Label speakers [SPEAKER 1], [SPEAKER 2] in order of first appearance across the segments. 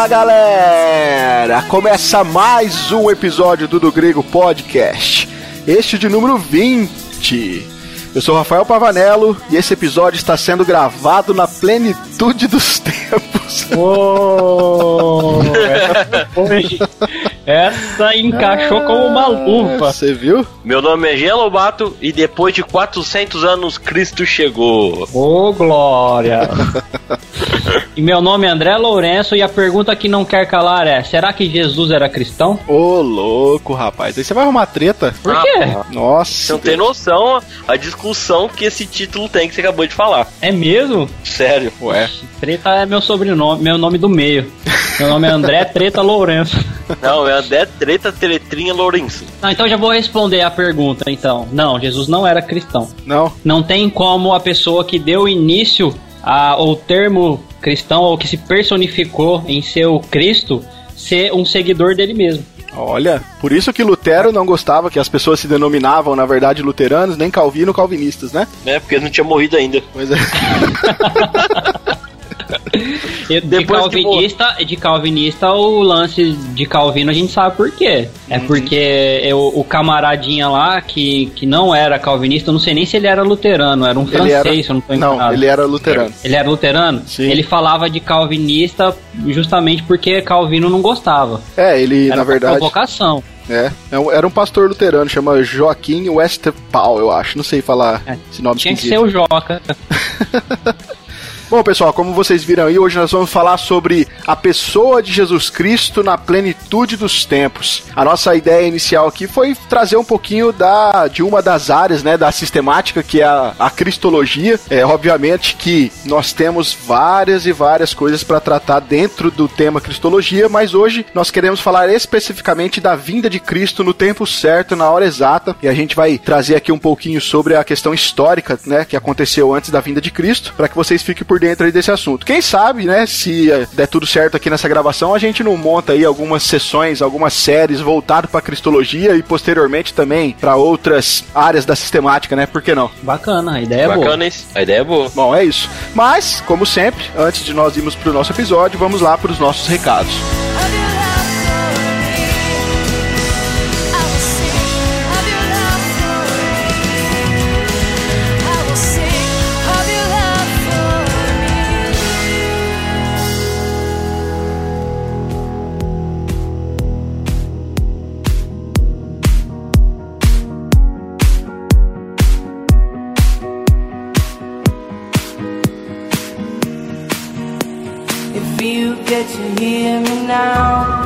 [SPEAKER 1] Fala galera! Começa mais um episódio do Do Grego Podcast, este de número 20. Eu sou Rafael Pavanello e esse episódio está sendo gravado na plenitude dos tempos.
[SPEAKER 2] Oh, essa, foi, essa encaixou como uma luva.
[SPEAKER 1] Você viu?
[SPEAKER 3] Meu nome é Jean Lobato e depois de 400 anos Cristo chegou.
[SPEAKER 2] Ô, oh, glória! e meu nome é André Lourenço e a pergunta que não quer calar é: será que Jesus era cristão?
[SPEAKER 1] Ô, oh, louco, rapaz. Aí você vai arrumar treta.
[SPEAKER 2] Por quê?
[SPEAKER 1] Ah, Nossa.
[SPEAKER 3] Você não tem noção a discussão que esse título tem que você acabou de falar.
[SPEAKER 2] É mesmo?
[SPEAKER 3] Sério.
[SPEAKER 1] Ué.
[SPEAKER 2] Treta é meu sobrenome, meu nome do meio. Meu nome é André Treta Lourenço.
[SPEAKER 3] Não, é André Treta Teletrinha Lourenço.
[SPEAKER 2] Ah, então já vou responder a pergunta, então. Não, Jesus não era cristão.
[SPEAKER 1] Não.
[SPEAKER 2] Não tem como a pessoa que deu início ao termo cristão, ou que se personificou em seu Cristo, ser um seguidor dele mesmo.
[SPEAKER 1] Olha, por isso que Lutero não gostava que as pessoas se denominavam, na verdade, luteranos, nem Calvino calvinistas, né?
[SPEAKER 3] É, porque ele não tinha morrido ainda.
[SPEAKER 1] Pois é.
[SPEAKER 2] de,
[SPEAKER 3] Depois que
[SPEAKER 2] calvinista, de calvinista, o lance de Calvino a gente sabe por quê. É
[SPEAKER 1] Uhum.
[SPEAKER 2] porque eu, o camaradinha lá, que, que não era calvinista, eu não sei nem se ele era luterano, era um
[SPEAKER 1] Ele
[SPEAKER 2] francês,
[SPEAKER 1] era...
[SPEAKER 2] se eu não tô
[SPEAKER 1] Não,
[SPEAKER 2] enganado.
[SPEAKER 1] ele era luterano.
[SPEAKER 2] Ele era luterano?
[SPEAKER 1] Sim.
[SPEAKER 2] Ele falava de calvinista justamente porque Calvino não gostava.
[SPEAKER 1] É, ele,
[SPEAKER 2] Era
[SPEAKER 1] na verdade,
[SPEAKER 2] provocação.
[SPEAKER 1] é, é era um pastor luterano, chama Joaquim Westphal, eu acho. Não sei falar
[SPEAKER 2] É,
[SPEAKER 1] esse nome
[SPEAKER 2] Tinha que
[SPEAKER 1] esquisito.
[SPEAKER 2] ser o Joca.
[SPEAKER 1] Bom, pessoal, como vocês viram aí, hoje nós vamos falar sobre a pessoa de Jesus Cristo na plenitude dos tempos. A nossa ideia inicial aqui foi trazer um pouquinho da, de uma das áreas né, da sistemática, que é a, a cristologia. É, obviamente que nós temos várias e várias coisas para tratar dentro do tema cristologia, mas hoje nós queremos falar especificamente da vinda de Cristo no tempo certo, na hora exata, e a gente vai trazer aqui um pouquinho sobre a questão histórica, né, que aconteceu antes da vinda de Cristo, para que vocês fiquem por dentro aí desse assunto. Quem sabe, né, se eh, der tudo certo aqui nessa gravação, a gente não monta aí algumas sessões, algumas séries voltado para cristologia e posteriormente também para outras áreas da sistemática, né? Por que não?
[SPEAKER 2] Bacana, a ideia é boa.
[SPEAKER 3] Bacana, hein? A ideia é boa.
[SPEAKER 1] Bom, é isso. Mas, como sempre, antes de nós irmos pro nosso episódio, vamos lá para os nossos recados.
[SPEAKER 4] get you hear me now?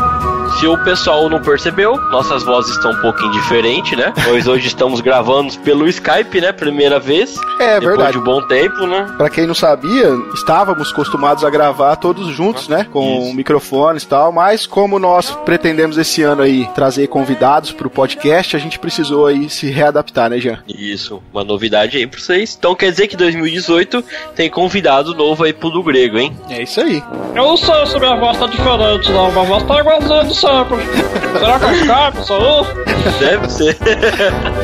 [SPEAKER 3] Se o pessoal não percebeu, nossas vozes estão um pouquinho diferentes, né? Nós hoje estamos gravando pelo Skype, né? Primeira vez.
[SPEAKER 1] É
[SPEAKER 3] depois
[SPEAKER 1] verdade.
[SPEAKER 3] de um bom tempo, né?
[SPEAKER 1] Pra quem não sabia, estávamos acostumados a gravar todos juntos, né? Com
[SPEAKER 3] Isso.
[SPEAKER 1] microfones e tal, mas como nós pretendemos esse ano aí trazer convidados pro podcast, a gente precisou aí se readaptar, né, Jean?
[SPEAKER 3] Isso, uma novidade aí pra vocês. Então quer dizer que 2018 tem convidado novo aí pro do grego, hein?
[SPEAKER 1] É isso aí.
[SPEAKER 2] Eu não sei se minha voz tá diferente, não. Minha voz tá igualzinha de sempre. Será que é Skype isso aí?
[SPEAKER 3] Deve ser.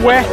[SPEAKER 2] Ué?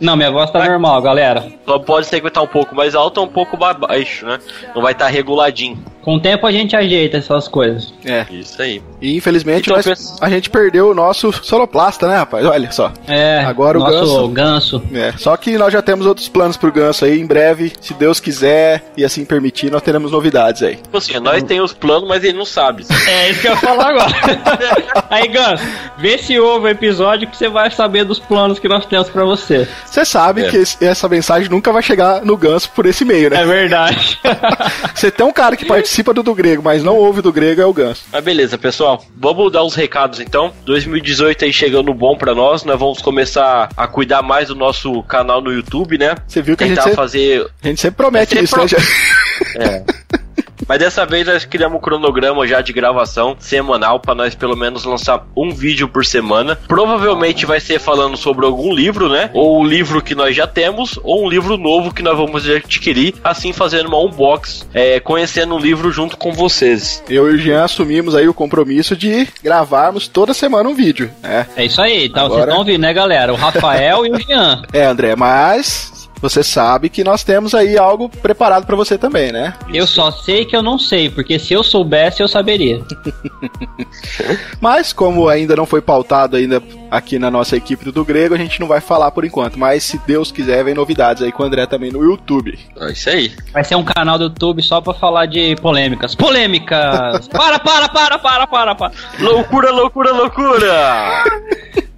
[SPEAKER 2] Não, minha voz tá normal, galera.
[SPEAKER 3] Só pode ser que vai estar um pouco mais alto ou um pouco mais baixo, né? Não vai estar reguladinho.
[SPEAKER 2] Com o tempo a gente ajeita essas coisas.
[SPEAKER 1] É.
[SPEAKER 3] Isso aí.
[SPEAKER 1] E infelizmente
[SPEAKER 3] Então,
[SPEAKER 1] nós- a gente perdeu o nosso soloplasta, né, rapaz? Olha só.
[SPEAKER 2] É,
[SPEAKER 1] Agora o
[SPEAKER 2] nosso
[SPEAKER 1] ganso.
[SPEAKER 2] ganso.
[SPEAKER 1] É, só que nós já temos outros planos pro Ganso aí. Em breve, se Deus quiser e assim permitir, nós teremos novidades aí.
[SPEAKER 3] Tipo assim, nós temos os planos, mas ele não sabe.
[SPEAKER 2] É isso que eu ia falar agora. Aí, Ganso, vê se ouve o episódio que você vai saber dos planos que nós temos pra você.
[SPEAKER 1] Você sabe
[SPEAKER 3] É.
[SPEAKER 1] que esse- essa mensagem nunca vai chegar no Ganso por esse meio, né?
[SPEAKER 2] É verdade.
[SPEAKER 1] Você tem um cara que participa do do grego, mas não ouve do grego, é o Ganso.
[SPEAKER 3] Mas beleza, pessoal. Vamos dar os recados então. 2018 aí chegando bom pra nós. Nós vamos começar a cuidar mais do nosso canal no YouTube, né?
[SPEAKER 1] Você viu que a gente,
[SPEAKER 3] Tentar
[SPEAKER 1] sempre,
[SPEAKER 3] fazer.
[SPEAKER 1] a gente sempre promete
[SPEAKER 3] É
[SPEAKER 1] isso, né?
[SPEAKER 3] sempre
[SPEAKER 1] Jean?
[SPEAKER 3] É. Mas dessa vez nós criamos um cronograma já de gravação semanal para nós pelo menos lançar um vídeo por semana. Provavelmente vai ser falando sobre algum livro, né? Ou o livro que nós já temos, ou um livro novo que nós vamos adquirir, assim fazendo uma unbox, é, conhecendo o livro junto com vocês.
[SPEAKER 1] Eu e o Jean assumimos aí o compromisso de gravarmos toda semana um vídeo. É,
[SPEAKER 2] É isso aí, então
[SPEAKER 1] Agora-
[SPEAKER 2] vocês estão ouvindo, né, galera? O Rafael e o Jean.
[SPEAKER 1] é André, mas você sabe que nós temos aí algo preparado pra você também, né?
[SPEAKER 2] Eu só sei que eu não sei, porque se eu soubesse, eu saberia.
[SPEAKER 1] Mas como ainda não foi pautado ainda aqui na nossa equipe do Grego, a gente não vai falar por enquanto. Mas se Deus quiser, vem novidades aí com o André também no YouTube.
[SPEAKER 3] É isso aí.
[SPEAKER 2] Vai ser um canal do YouTube só pra falar de polêmicas. Polêmicas! para, para, para, para, para, para!
[SPEAKER 3] Loucura, loucura, loucura!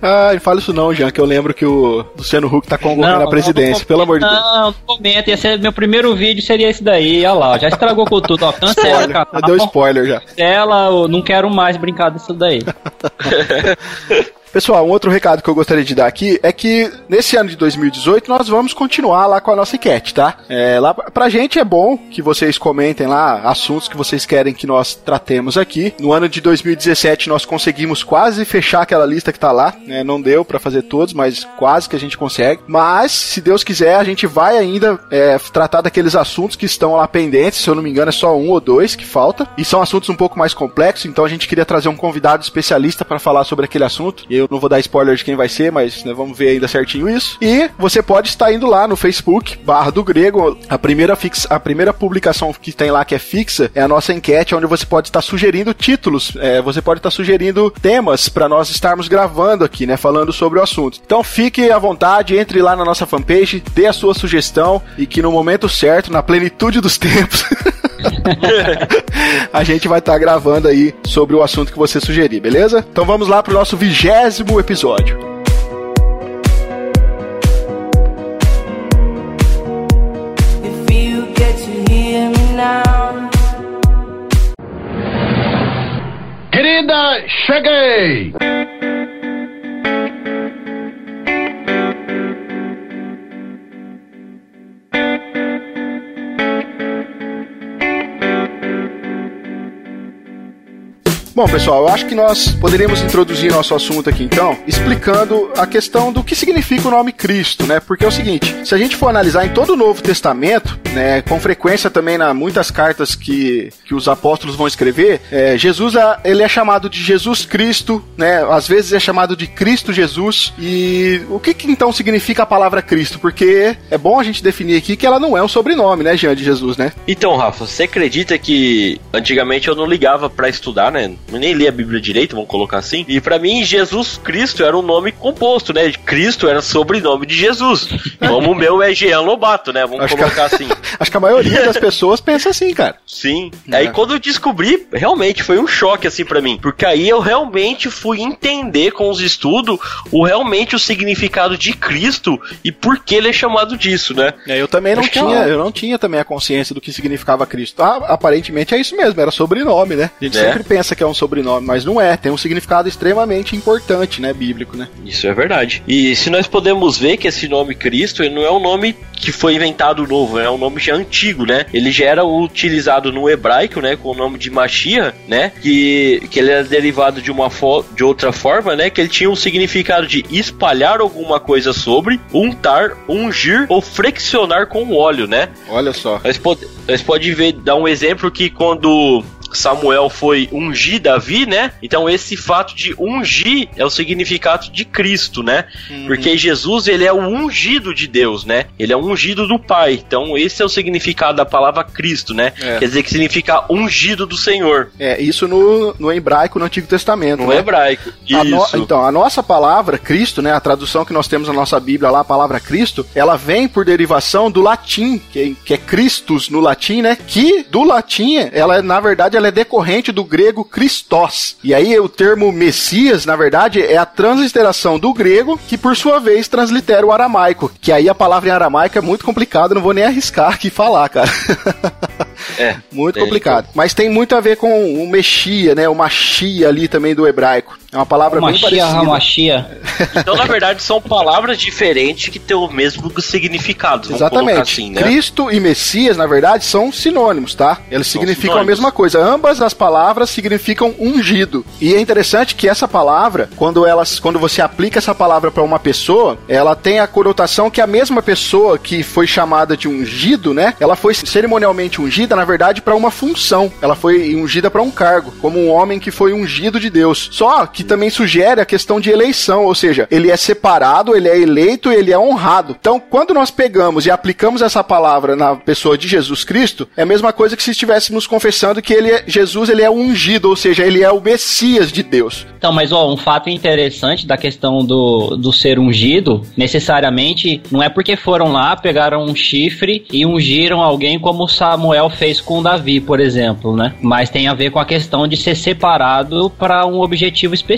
[SPEAKER 1] Ah, não fala isso não, Jean, que eu lembro que o Luciano Huck tá concorrendo à presidência, pelo amor de Deus.
[SPEAKER 2] Não, não comenta, ia ser meu primeiro vídeo seria esse daí, olha lá, já estragou com tudo, ó, cancela,
[SPEAKER 1] Spoiler, deu spoiler já.
[SPEAKER 2] Cancela, não quero mais brincar disso daí.
[SPEAKER 1] Pessoal, um outro recado que eu gostaria de dar aqui é que nesse ano de 2018 nós vamos continuar lá com a nossa enquete, tá? É, lá pra gente é bom que vocês comentem lá assuntos que vocês querem que nós tratemos aqui. No ano de 2017 nós conseguimos quase fechar aquela lista que tá lá, né? Não deu pra fazer todos, mas quase que a gente consegue. Mas, se Deus quiser, a gente vai ainda é, tratar daqueles assuntos que estão lá pendentes. Se eu não me engano, é só um ou dois que falta. E são assuntos um pouco mais complexos, então a gente queria trazer um convidado especialista para falar sobre aquele assunto. Eu não vou dar spoiler de quem vai ser, mas né, vamos ver ainda certinho isso. E você pode estar indo lá no Facebook, barra do grego. A primeira, fix, a primeira publicação que tem lá que é fixa é a nossa enquete, onde você pode estar sugerindo títulos. É, você pode estar sugerindo temas para nós estarmos gravando aqui, né? Falando sobre o assunto. Então fique à vontade, entre lá na nossa fanpage, dê a sua sugestão e que no momento certo, na plenitude dos tempos. a gente vai estar gravando aí sobre o assunto que você sugerir, beleza? Então vamos lá pro nosso vigésimo episódio.
[SPEAKER 5] Querida, cheguei!
[SPEAKER 1] Bom, pessoal, eu acho que nós poderíamos introduzir nosso assunto aqui então, explicando a questão do que significa o nome Cristo, né? Porque é o seguinte, se a gente for analisar em todo o Novo Testamento, né, com frequência também na muitas cartas que, que os apóstolos vão escrever, é, Jesus ele é chamado de Jesus Cristo, né? Às vezes é chamado de Cristo Jesus. E o que, que então significa a palavra Cristo? Porque é bom a gente definir aqui que ela não é um sobrenome, né, Jean de Jesus, né?
[SPEAKER 3] Então, Rafa, você acredita que antigamente eu não ligava pra estudar, né? Nem lia a Bíblia direito, vamos colocar assim. E pra mim, Jesus Cristo era um nome composto, né? Cristo era sobrenome de Jesus. Como o meu é Jean Lobato, né? Vamos
[SPEAKER 1] Acho que-
[SPEAKER 3] colocar assim.
[SPEAKER 1] Acho que a maioria das pessoas pensa assim, cara.
[SPEAKER 3] Sim.
[SPEAKER 1] É.
[SPEAKER 3] Aí quando eu descobri, realmente foi um choque assim pra mim, porque aí eu realmente fui entender com os estudos o realmente o significado de Cristo e por que ele é chamado disso, né?
[SPEAKER 1] É, eu também não
[SPEAKER 3] Acho
[SPEAKER 1] tinha,
[SPEAKER 3] é.
[SPEAKER 1] eu não tinha também a consciência do que significava Cristo. Ah, aparentemente é isso mesmo, era sobrenome, né? A gente
[SPEAKER 3] É.
[SPEAKER 1] sempre pensa que é um sobrenome, mas não é. Tem um significado extremamente importante, né, bíblico, né?
[SPEAKER 3] Isso é verdade. E se nós podemos ver que esse nome Cristo ele não é um nome que foi inventado novo, é um nome já antigo, né? Ele já era utilizado no hebraico, né, com o nome de Mashiach, né? Que, que ele era derivado de uma de outra forma, né? Que ele tinha um significado de espalhar alguma coisa sobre, untar, ungir ou flexionar com óleo, né?
[SPEAKER 1] Olha só.
[SPEAKER 3] Nós, pode, nós pode ver, dar um exemplo que quando Samuel foi ungir Davi, né? Então esse fato de ungir é o significado de Cristo, né?
[SPEAKER 1] Uhum.
[SPEAKER 3] Porque Jesus, ele é o ungido de Deus, né? Ele é o ungido do Pai. Então esse é o significado da palavra Cristo, né?
[SPEAKER 1] É.
[SPEAKER 3] Quer dizer que significa ungido do Senhor.
[SPEAKER 1] É, isso no, no hebraico, no Antigo Testamento.
[SPEAKER 3] No
[SPEAKER 1] né?
[SPEAKER 3] hebraico.
[SPEAKER 1] A no-
[SPEAKER 3] Isso.
[SPEAKER 1] então, a nossa palavra Cristo, né, a tradução que nós temos na nossa Bíblia lá, a palavra Cristo, ela vem por derivação do latim, que é, que é Christus no latim, né? Que do latim, ela é, na verdade, ela é decorrente do grego Christos. E aí o termo Messias, na verdade, é a transliteração do grego, que por sua vez translitera o aramaico. Que aí a palavra em aramaico é muito complicada, não vou nem arriscar aqui falar, cara.
[SPEAKER 3] É.
[SPEAKER 1] Muito
[SPEAKER 3] É,
[SPEAKER 1] complicado. Mas tem muito a ver com o Mexia, né? O Machia ali também do hebraico. É uma palavra bem
[SPEAKER 2] Machia,
[SPEAKER 1] parecida.
[SPEAKER 2] Ramachia.
[SPEAKER 3] Então, na verdade, são palavras diferentes que têm o mesmo significado.
[SPEAKER 1] Exatamente.
[SPEAKER 3] assim, né?
[SPEAKER 1] Cristo e Messias, na verdade, são sinônimos, tá? Eles
[SPEAKER 3] São
[SPEAKER 1] significam a
[SPEAKER 3] sinônimos.
[SPEAKER 1] mesma coisa. Ambas as palavras significam ungido. E é interessante que essa palavra, quando elas, quando você aplica essa palavra para uma pessoa, ela tem a conotação que a mesma pessoa que foi chamada de ungido, né? Ela foi cerimonialmente ungida, na verdade, para uma função. Ela foi ungida para um cargo, como um homem que foi ungido de Deus. Só que que também sugere a questão de eleição, ou seja, ele é separado, ele é eleito, ele é honrado. Então, quando nós pegamos e aplicamos essa palavra na pessoa de Jesus Cristo, é a mesma coisa que se estivéssemos confessando que ele é, Jesus ele é ungido, ou seja, ele é o Messias de Deus.
[SPEAKER 2] Então, mas ó, um fato interessante da questão do, do ser ungido, necessariamente, não é porque foram lá, pegaram um chifre e ungiram alguém como Samuel fez com Davi, por exemplo, né? Mas tem a ver com a questão de ser separado para um objetivo específico,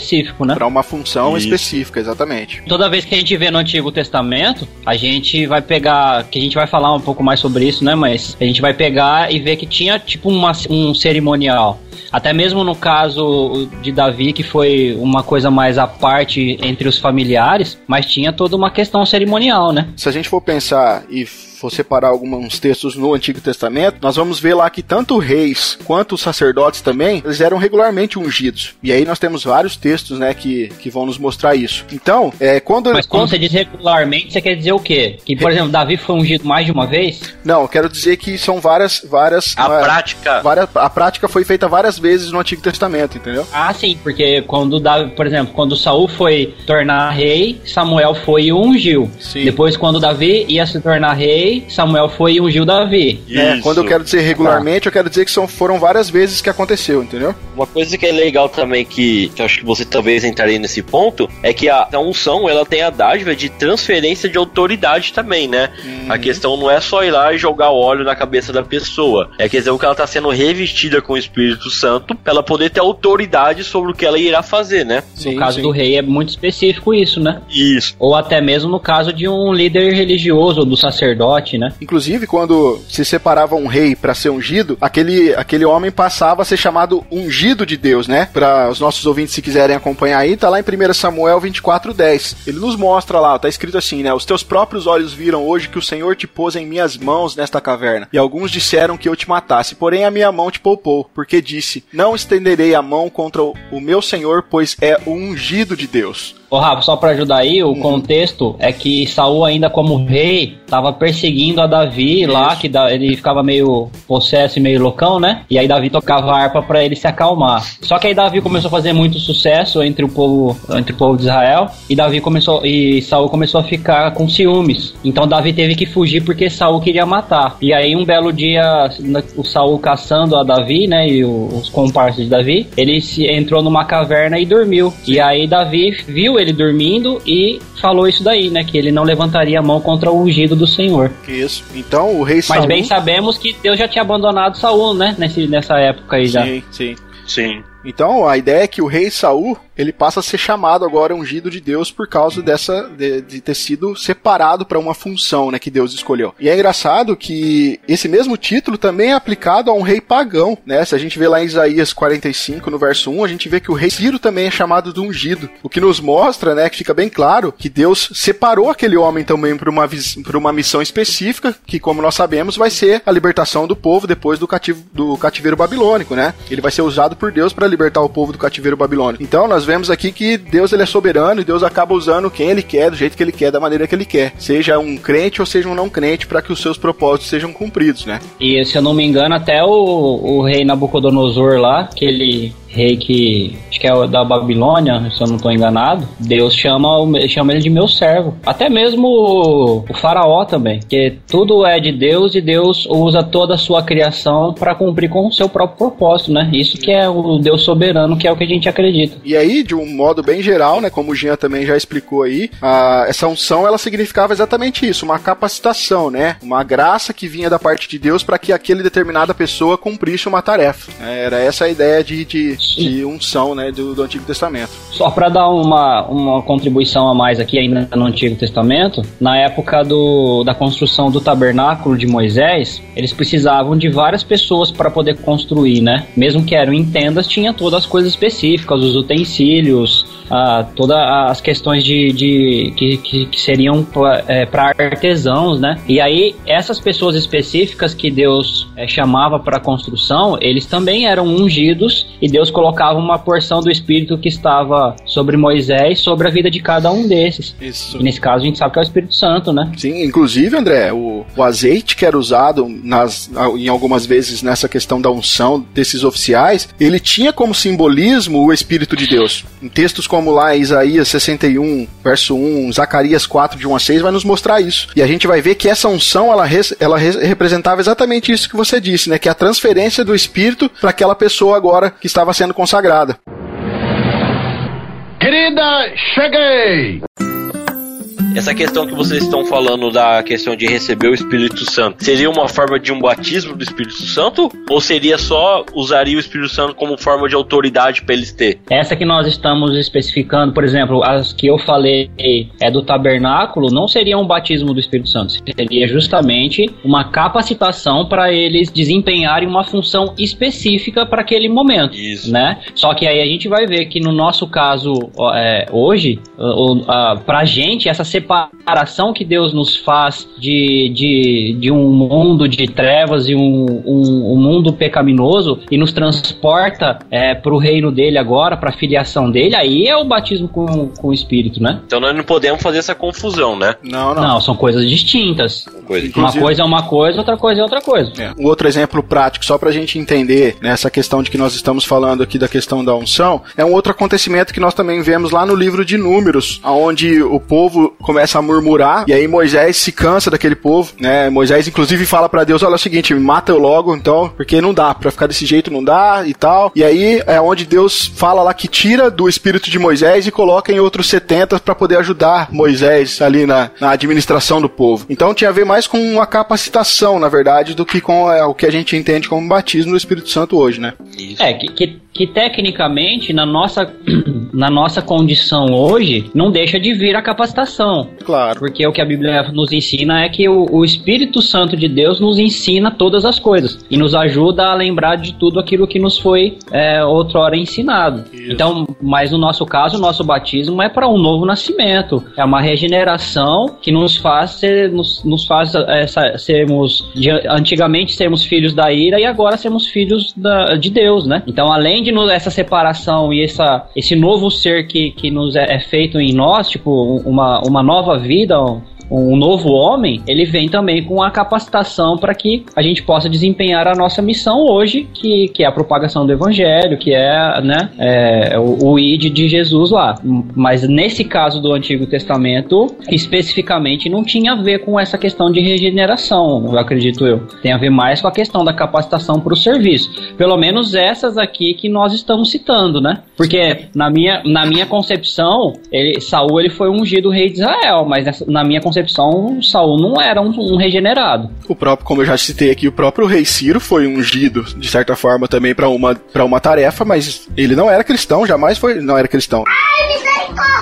[SPEAKER 2] né?
[SPEAKER 1] Para uma função
[SPEAKER 3] Isso.
[SPEAKER 1] específica, exatamente.
[SPEAKER 2] Toda vez que a gente vê no Antigo Testamento, a gente vai pegar, que a gente vai falar um pouco mais sobre isso, né? Mas a gente vai pegar e ver que tinha tipo uma, um cerimonial. Até mesmo no caso de Davi, que foi uma coisa mais à parte entre os familiares, mas tinha toda uma questão cerimonial, né?
[SPEAKER 1] Se a gente for pensar e for separar alguns textos no Antigo Testamento, nós vamos ver lá que tanto reis quanto os sacerdotes também, eles eram regularmente ungidos. E aí nós temos vários textos, né, que, que vão nos mostrar isso. Então, é, quando...
[SPEAKER 2] Mas quando
[SPEAKER 1] quando
[SPEAKER 2] você diz regularmente, você quer dizer o quê? Que, por exemplo, Davi foi ungido mais de uma vez?
[SPEAKER 1] não, eu quero dizer que são várias... várias
[SPEAKER 3] A
[SPEAKER 1] é-
[SPEAKER 3] prática.
[SPEAKER 1] várias- a prática foi feita várias vezes no Antigo Testamento, entendeu?
[SPEAKER 2] Ah, sim, porque quando Davi, por exemplo, quando Saul foi tornar rei, Samuel foi e ungiu.
[SPEAKER 1] Sim.
[SPEAKER 2] Depois, quando Davi ia se tornar rei, Samuel foi e ungiu Davi.
[SPEAKER 1] É, quando eu quero dizer regularmente, eu quero dizer que são, foram várias vezes que aconteceu, entendeu?
[SPEAKER 3] Uma coisa que é legal também, que, que eu acho que você talvez entraria nesse ponto, é que a, a unção ela tem a dádiva de transferência de autoridade também, né? A questão não é só ir lá e jogar óleo na cabeça da pessoa. É questão que ela está sendo revestida com o Espírito Santo pra ela poder ter autoridade sobre o que ela irá fazer, né?
[SPEAKER 2] no caso do rei é muito específico isso, né?
[SPEAKER 3] Isso.
[SPEAKER 2] Ou até mesmo no caso de um líder religioso ou do sacerdote, né?
[SPEAKER 1] Inclusive, quando se separava um rei para ser ungido, aquele, aquele homem passava a ser chamado ungido de Deus, né? Para os nossos ouvintes, se quiserem acompanhar aí, tá lá em 1 Samuel 24:10. Ele nos mostra lá, tá escrito assim, né? Os teus próprios olhos viram hoje que o Senhor te pôs em minhas mãos nesta caverna. E alguns disseram que eu te matasse, porém a minha mão te poupou, porque disse: Não estenderei a mão contra o meu Senhor, pois é o ungido de Deus.
[SPEAKER 2] Ô Rafa, só pra ajudar aí, o contexto é que Saul ainda como rei tava perseguindo a Davi lá, que da- ele ficava meio possesso e meio loucão, né? E aí Davi tocava a harpa pra ele se acalmar. Só que aí Davi começou a fazer muito sucesso entre o povo, entre o povo de Israel, e Davi começou e Saul começou a ficar com ciúmes. Então Davi teve que fugir porque Saul queria matar. E aí um belo dia o Saul caçando a Davi, né, e os comparsas de Davi, ele se entrou numa caverna e dormiu. E aí Davi viu ele dormindo e falou isso daí, né, que ele não levantaria a mão contra o ungido do Senhor.
[SPEAKER 1] Isso. Então, o rei
[SPEAKER 2] Mas
[SPEAKER 1] Saul...
[SPEAKER 2] bem sabemos que Deus já tinha abandonado Saul, né, nesse, nessa época aí já.
[SPEAKER 1] Sim, sim.
[SPEAKER 3] Sim.
[SPEAKER 1] Então, a ideia é que o rei Saul, ele passa a ser chamado agora ungido de Deus por causa dessa de, de ter sido separado para uma função, né, que Deus escolheu. E é engraçado que esse mesmo título também é aplicado a um rei pagão, né? Se a gente vê lá em Isaías 45, no verso 1, a gente vê que o rei Ciro também é chamado de ungido, o que nos mostra, né, que fica bem claro que Deus separou aquele homem também para uma pra uma missão específica, que como nós sabemos, vai ser a libertação do povo depois do, cativo, do cativeiro babilônico, né? Ele vai ser usado por Deus para libertar o povo do cativeiro babilônico. Então, nós vemos aqui que Deus ele é soberano e Deus acaba usando quem ele quer, do jeito que ele quer, da maneira que ele quer. Seja um crente ou seja um não crente, para que os seus propósitos sejam cumpridos, né?
[SPEAKER 2] E se eu não me engano, até o, o rei Nabucodonosor lá, aquele rei que acho que é da Babilônia, se eu não estou enganado, Deus chama, chama ele de meu servo. Até mesmo o, o faraó também, que tudo é de Deus e Deus usa toda a sua criação para cumprir com o seu próprio propósito, né? Isso que é o Deus soberano, que é o que a gente acredita.
[SPEAKER 1] E aí, de um modo bem geral, né, como o Jean também já explicou aí, a- essa unção ela significava exatamente isso, uma capacitação, né, uma graça que vinha da parte de Deus para que aquele determinada pessoa cumprisse uma tarefa. É, Era essa a ideia de, de, de unção, né, do, do Antigo Testamento.
[SPEAKER 2] Só para dar uma, uma contribuição a mais aqui ainda no Antigo Testamento, na época do, da construção do tabernáculo de Moisés, eles precisavam de várias pessoas para poder construir, né? Mesmo que eram em tendas, tinha todas as coisas específicas, os utensílios, ah, todas as questões de, de que, que, que seriam para artesãos, né? E aí essas pessoas específicas que Deus eh, chamava para construção, eles também eram ungidos e Deus colocava uma porção do Espírito que estava sobre Moisés, sobre a vida de cada um desses.
[SPEAKER 1] Isso.
[SPEAKER 2] E nesse caso a gente sabe que é o Espírito Santo, né?
[SPEAKER 1] Sim, inclusive, André, o, o azeite que era usado nas, em algumas vezes nessa questão da unção desses oficiais, ele tinha como simbolismo o Espírito de Deus. Em textos como lá Isaías 61, verso 1, Zacarias 4, de 1 a 6, vai nos mostrar isso. E a gente vai ver que essa unção, ela, ela res- representava exatamente isso que você disse, né? Que é a transferência do Espírito para aquela pessoa agora que estava sendo consagrada.
[SPEAKER 5] Querida, cheguei!
[SPEAKER 3] Essa questão que vocês estão falando da questão de receber o Espírito Santo, seria uma forma de um batismo do Espírito Santo? Ou seria só usaria o Espírito Santo como forma de autoridade para eles ter?
[SPEAKER 2] Essa que nós estamos especificando, por exemplo, as que eu falei é do tabernáculo, não seria um batismo do Espírito Santo, seria justamente uma capacitação para eles desempenharem uma função específica para aquele momento,
[SPEAKER 3] Isso.
[SPEAKER 2] né? Só que aí a gente vai ver que no nosso caso é, hoje, para a gente essa separação que Deus nos faz de, de, de um mundo de trevas e um, um, um mundo pecaminoso e nos transporta é, para o reino dele agora, para a filiação dele, aí é o batismo com, com o Espírito, né?
[SPEAKER 3] Então nós não podemos fazer essa confusão, né?
[SPEAKER 1] Não,
[SPEAKER 2] Não, são coisas distintas.
[SPEAKER 3] Coisa.
[SPEAKER 2] Uma coisa é uma coisa, outra coisa é outra coisa.
[SPEAKER 1] É. Um outro exemplo prático, só pra gente entender né, essa questão de que nós estamos falando aqui da questão da unção, é um outro acontecimento que nós também vemos lá no livro de Números, onde o povo começa a murmurar, e aí Moisés se cansa daquele povo, né? Moisés, inclusive, fala pra Deus: olha é o seguinte, me mata eu logo, então, porque não dá, pra ficar desse jeito não dá e tal. E aí é onde Deus fala lá que tira do espírito de Moisés e coloca em outros 70 pra poder ajudar Moisés ali na, na administração do povo. Então tinha a ver mais com uma capacitação, na verdade, do que com é, o que a gente entende como batismo do Espírito Santo hoje, né?
[SPEAKER 3] Isso.
[SPEAKER 2] É, que, que, que tecnicamente, na nossa, na nossa condição hoje, não deixa de vir a capacitação.
[SPEAKER 1] Claro.
[SPEAKER 2] Porque o que a Bíblia nos ensina é que o, o Espírito Santo de Deus nos ensina todas as coisas e nos ajuda a lembrar de tudo aquilo que nos foi é, outrora ensinado. Então, mas no nosso caso, o nosso batismo é para um novo nascimento, é uma regeneração que nos faz ser, nos, nos faz é, sermos de- antigamente sermos filhos da ira e agora sermos filhos da- de Deus, né? Então, além de nos- essa separação e essa, esse novo ser que, que nos é, é feito em nós, tipo uma, uma nova vida, um novo homem, ele vem também com a capacitação para que a gente possa desempenhar a nossa missão hoje, que, que é a propagação do evangelho, que é, né, é, o, o id de Jesus lá. Mas nesse caso do Antigo Testamento, especificamente, não tinha a ver com essa questão de regeneração, eu acredito eu. Tem a ver mais com a questão da capacitação para o serviço. Pelo menos essas aqui que nós estamos citando, né? Porque na minha, na minha concepção, ele, Saul ele foi ungido rei de Israel, mas nessa- na minha concepção, Saul não era um, um regenerado.
[SPEAKER 1] O próprio, como eu já citei aqui, o próprio rei Ciro foi ungido, de certa forma, também para uma, pra uma tarefa, mas ele não era cristão, jamais foi. Não era cristão.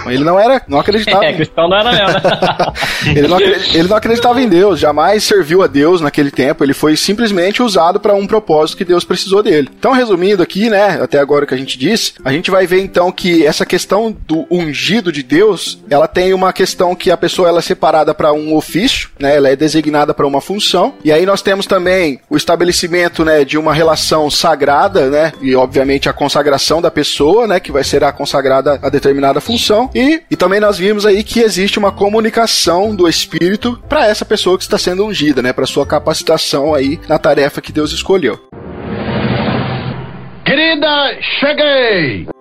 [SPEAKER 1] Ele não era, não acreditava.
[SPEAKER 2] É, cristão não era mesmo, né?
[SPEAKER 1] ele, não ele não acreditava em Deus, jamais serviu a Deus naquele tempo. Ele foi simplesmente usado para um propósito que Deus precisou dele. Então, resumindo aqui, né, até agora o que a gente disse, a gente vai ver então que essa questão do ungido de Deus, ela tem uma questão que a pessoa ela é separada para um ofício, né, ela é designada para uma função. E aí nós temos também o estabelecimento, né, de uma relação sagrada, né, e obviamente a consagração da pessoa, né, que vai ser a consagrada a determinada função. E, e também nós vimos aí que existe uma comunicação do Espírito para essa pessoa que está sendo ungida, né, para sua capacitação aí na tarefa que Deus escolheu.
[SPEAKER 5] Querida, cheguei!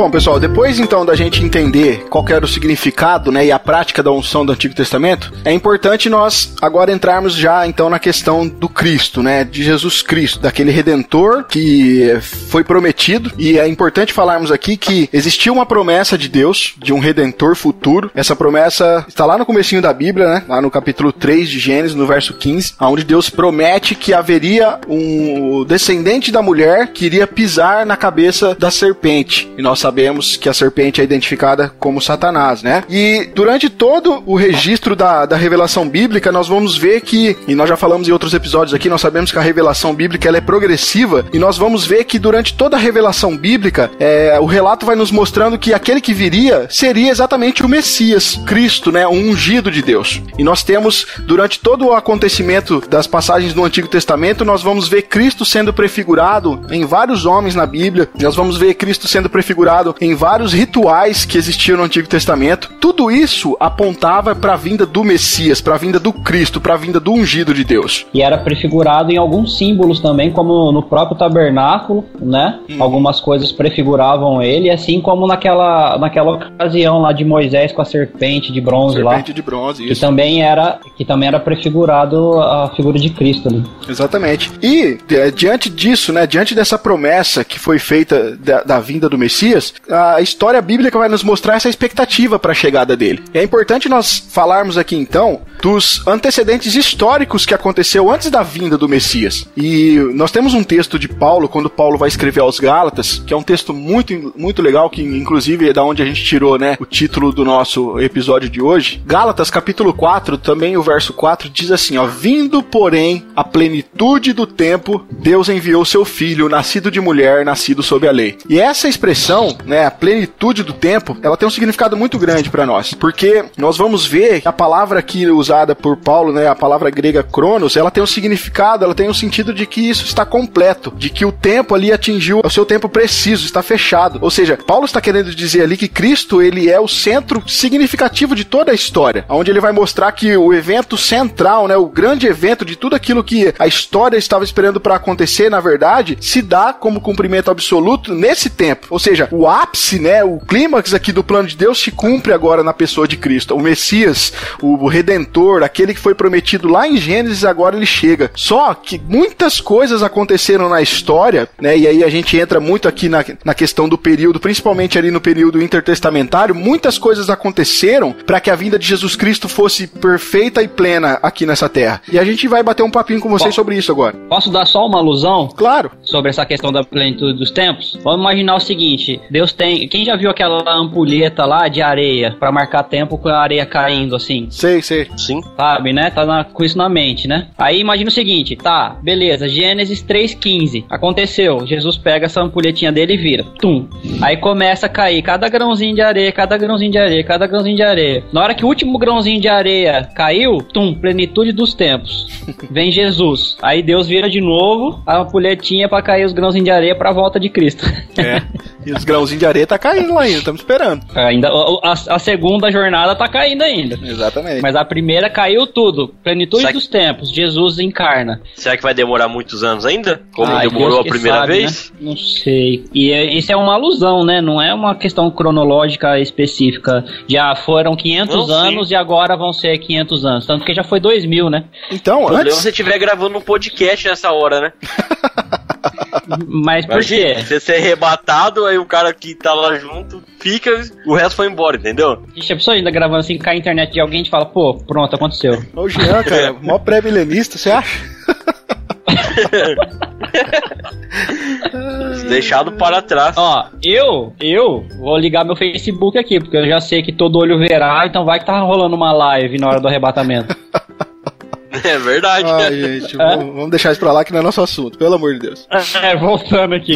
[SPEAKER 1] Bom, pessoal, depois então da gente entender qual era o significado né, e a prática da unção do Antigo Testamento, é importante nós agora entrarmos já então na questão do Cristo, né, de Jesus Cristo, daquele Redentor que foi prometido. E é importante falarmos aqui que existiu uma promessa de Deus de um Redentor futuro. Essa promessa está lá no comecinho da Bíblia, né, lá no capítulo 3 de Gênesis, no verso 15, onde Deus promete que haveria um descendente da mulher que iria pisar na cabeça da serpente. E nós sabemos que a serpente é identificada como Satanás, né? E durante todo o registro da, da revelação bíblica, nós vamos ver que, e nós já falamos em outros episódios aqui, nós sabemos que a revelação bíblica ela é progressiva, e nós vamos ver que durante toda a revelação bíblica, é, o relato vai nos mostrando que aquele que viria seria exatamente o Messias, Cristo, né? O ungido de Deus. E nós temos, durante todo o acontecimento das passagens do Antigo Testamento, nós vamos ver Cristo sendo prefigurado em vários homens na Bíblia, nós vamos ver Cristo sendo prefigurado em vários rituais que existiam no Antigo Testamento. Tudo isso apontava para a vinda do Messias, para a vinda do Cristo, para a vinda do ungido de Deus.
[SPEAKER 2] E era prefigurado em alguns símbolos também, como no próprio tabernáculo, né?
[SPEAKER 1] Uhum.
[SPEAKER 2] Algumas coisas prefiguravam ele, assim como naquela, naquela ocasião lá de Moisés com a serpente de bronze lá.
[SPEAKER 1] Serpente de bronze,
[SPEAKER 2] Que
[SPEAKER 1] isso.
[SPEAKER 2] também era que também era prefigurado a figura de Cristo, né?
[SPEAKER 1] Exatamente. E é, diante disso, né, diante dessa promessa que foi feita da, da vinda do Messias, a história bíblica vai nos mostrar essa expectativa para a chegada dele. E é importante nós falarmos aqui então dos antecedentes históricos que aconteceu antes da vinda do Messias. E nós temos um texto de Paulo quando Paulo vai escrever aos Gálatas, que é um texto muito muito legal que inclusive é da onde a gente tirou, né, o título do nosso episódio de hoje. Gálatas capítulo 4, também o verso 4 diz assim, ó: "Vindo, porém, a plenitude do tempo, Deus enviou seu filho, nascido de mulher, nascido sob a lei." E essa expressão, né, a plenitude do tempo, ela tem um significado muito grande para nós, porque nós vamos ver que a palavra aqui usada por Paulo, né, a palavra grega cronos, ela tem um significado, ela tem um sentido de que isso está completo, de que o tempo ali atingiu o seu tempo preciso, está fechado. Ou seja, Paulo está querendo dizer ali que Cristo, ele é o centro significativo de toda a história, onde ele vai mostrar que o evento central, né, o grande evento de tudo aquilo que a história estava esperando para acontecer, na verdade, se dá como cumprimento absoluto nesse tempo. Ou seja, o ápice, né, o clímax aqui do plano de Deus se cumpre agora na pessoa de Cristo. O Messias, o redentor, aquele que foi prometido lá em Gênesis, agora ele chega. Só que muitas coisas aconteceram na história, né, e aí a gente entra muito aqui na, na questão do período, principalmente ali no período intertestamentário, muitas coisas aconteceram para que a vinda de Jesus Cristo fosse perfeita e plena aqui nessa terra. E a gente vai bater um papinho com vocês sobre isso agora.
[SPEAKER 2] Posso dar só uma alusão?
[SPEAKER 1] Claro.
[SPEAKER 2] sobre essa questão da plenitude dos tempos, vamos imaginar o seguinte: Deus tem. Quem já viu aquela ampulheta lá de areia pra marcar tempo com a areia caindo assim?
[SPEAKER 1] Sei, sei.
[SPEAKER 3] Sim.
[SPEAKER 2] Sabe, né? Tá na- com isso na mente, né? Aí imagina o seguinte: tá, beleza, Gênesis 3,15. Aconteceu. Jesus pega essa ampulhetinha dele e vira. Tum. Aí começa a cair cada grãozinho de areia, cada grãozinho de areia, cada grãozinho de areia. Na hora que o último grãozinho de areia caiu, tum, plenitude dos tempos. Vem Jesus. Aí Deus vira de novo a ampulhetinha pra cair os grãozinhos de areia pra volta de Cristo.
[SPEAKER 1] É. E os grãozinhos de areia tá caindo lá ainda, estamos esperando.
[SPEAKER 2] ainda a, a segunda jornada tá caindo ainda.
[SPEAKER 1] Exatamente.
[SPEAKER 2] Mas a primeira caiu tudo. Plenitude
[SPEAKER 3] Será que-
[SPEAKER 2] dos tempos. Jesus encarna.
[SPEAKER 3] Será que vai demorar muitos anos ainda? Como
[SPEAKER 2] Ai,
[SPEAKER 3] demorou a primeira
[SPEAKER 2] sabe,
[SPEAKER 3] vez?
[SPEAKER 2] né? Não sei. E é- isso é uma alusão, né? Não é uma questão cronológica específica. Já foram 500
[SPEAKER 3] Não, sim.
[SPEAKER 2] anos e agora vão ser 500 anos. Tanto que já foi 2000, né?
[SPEAKER 1] Então,
[SPEAKER 3] O problema é
[SPEAKER 1] antes.
[SPEAKER 3] se você estiver gravando um podcast nessa hora, né?
[SPEAKER 2] Mas por quê?
[SPEAKER 3] você ser arrebatado, aí o cara que tá lá junto fica, o resto foi embora, entendeu?
[SPEAKER 2] Gente, a pessoa ainda gravando assim, cai a internet de alguém e fala, pô, pronto, aconteceu.
[SPEAKER 1] Ô, Jean, cara, mó pré-milenista, você acha?
[SPEAKER 3] Deixado para trás.
[SPEAKER 2] Ó, eu, eu vou ligar meu Facebook aqui, porque eu já sei que todo olho verá, então vai que tá rolando uma live na hora do arrebatamento.
[SPEAKER 3] É verdade.
[SPEAKER 1] Ai, gente, vamos, vamos deixar isso pra lá que não é nosso assunto, pelo amor de Deus.
[SPEAKER 2] É, voltando aqui.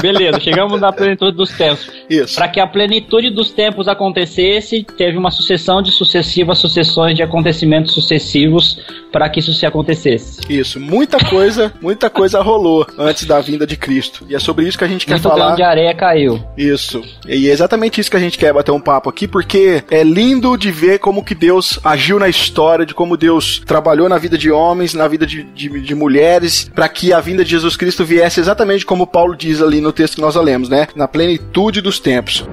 [SPEAKER 2] Beleza, chegamos na plenitude dos tempos.
[SPEAKER 1] Isso.
[SPEAKER 2] Para que a plenitude dos tempos acontecesse, teve uma sucessão de sucessivas sucessões de acontecimentos sucessivos para que isso se acontecesse.
[SPEAKER 1] Isso, muita coisa, muita coisa rolou antes da vinda de Cristo. E é sobre isso que a gente quer
[SPEAKER 2] Muito
[SPEAKER 1] falar.
[SPEAKER 2] grão de areia caiu.
[SPEAKER 1] Isso. E é exatamente isso que a gente quer bater um papo aqui, porque é lindo de ver como que Deus agiu na história, de como Deus trabalhou na vida de homens, na vida de, de, de mulheres, para que a vinda de Jesus Cristo viesse exatamente como Paulo diz ali no texto que nós lemos, né? Na plenitude dos tempos.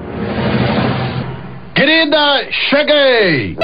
[SPEAKER 5] Querida, cheguei!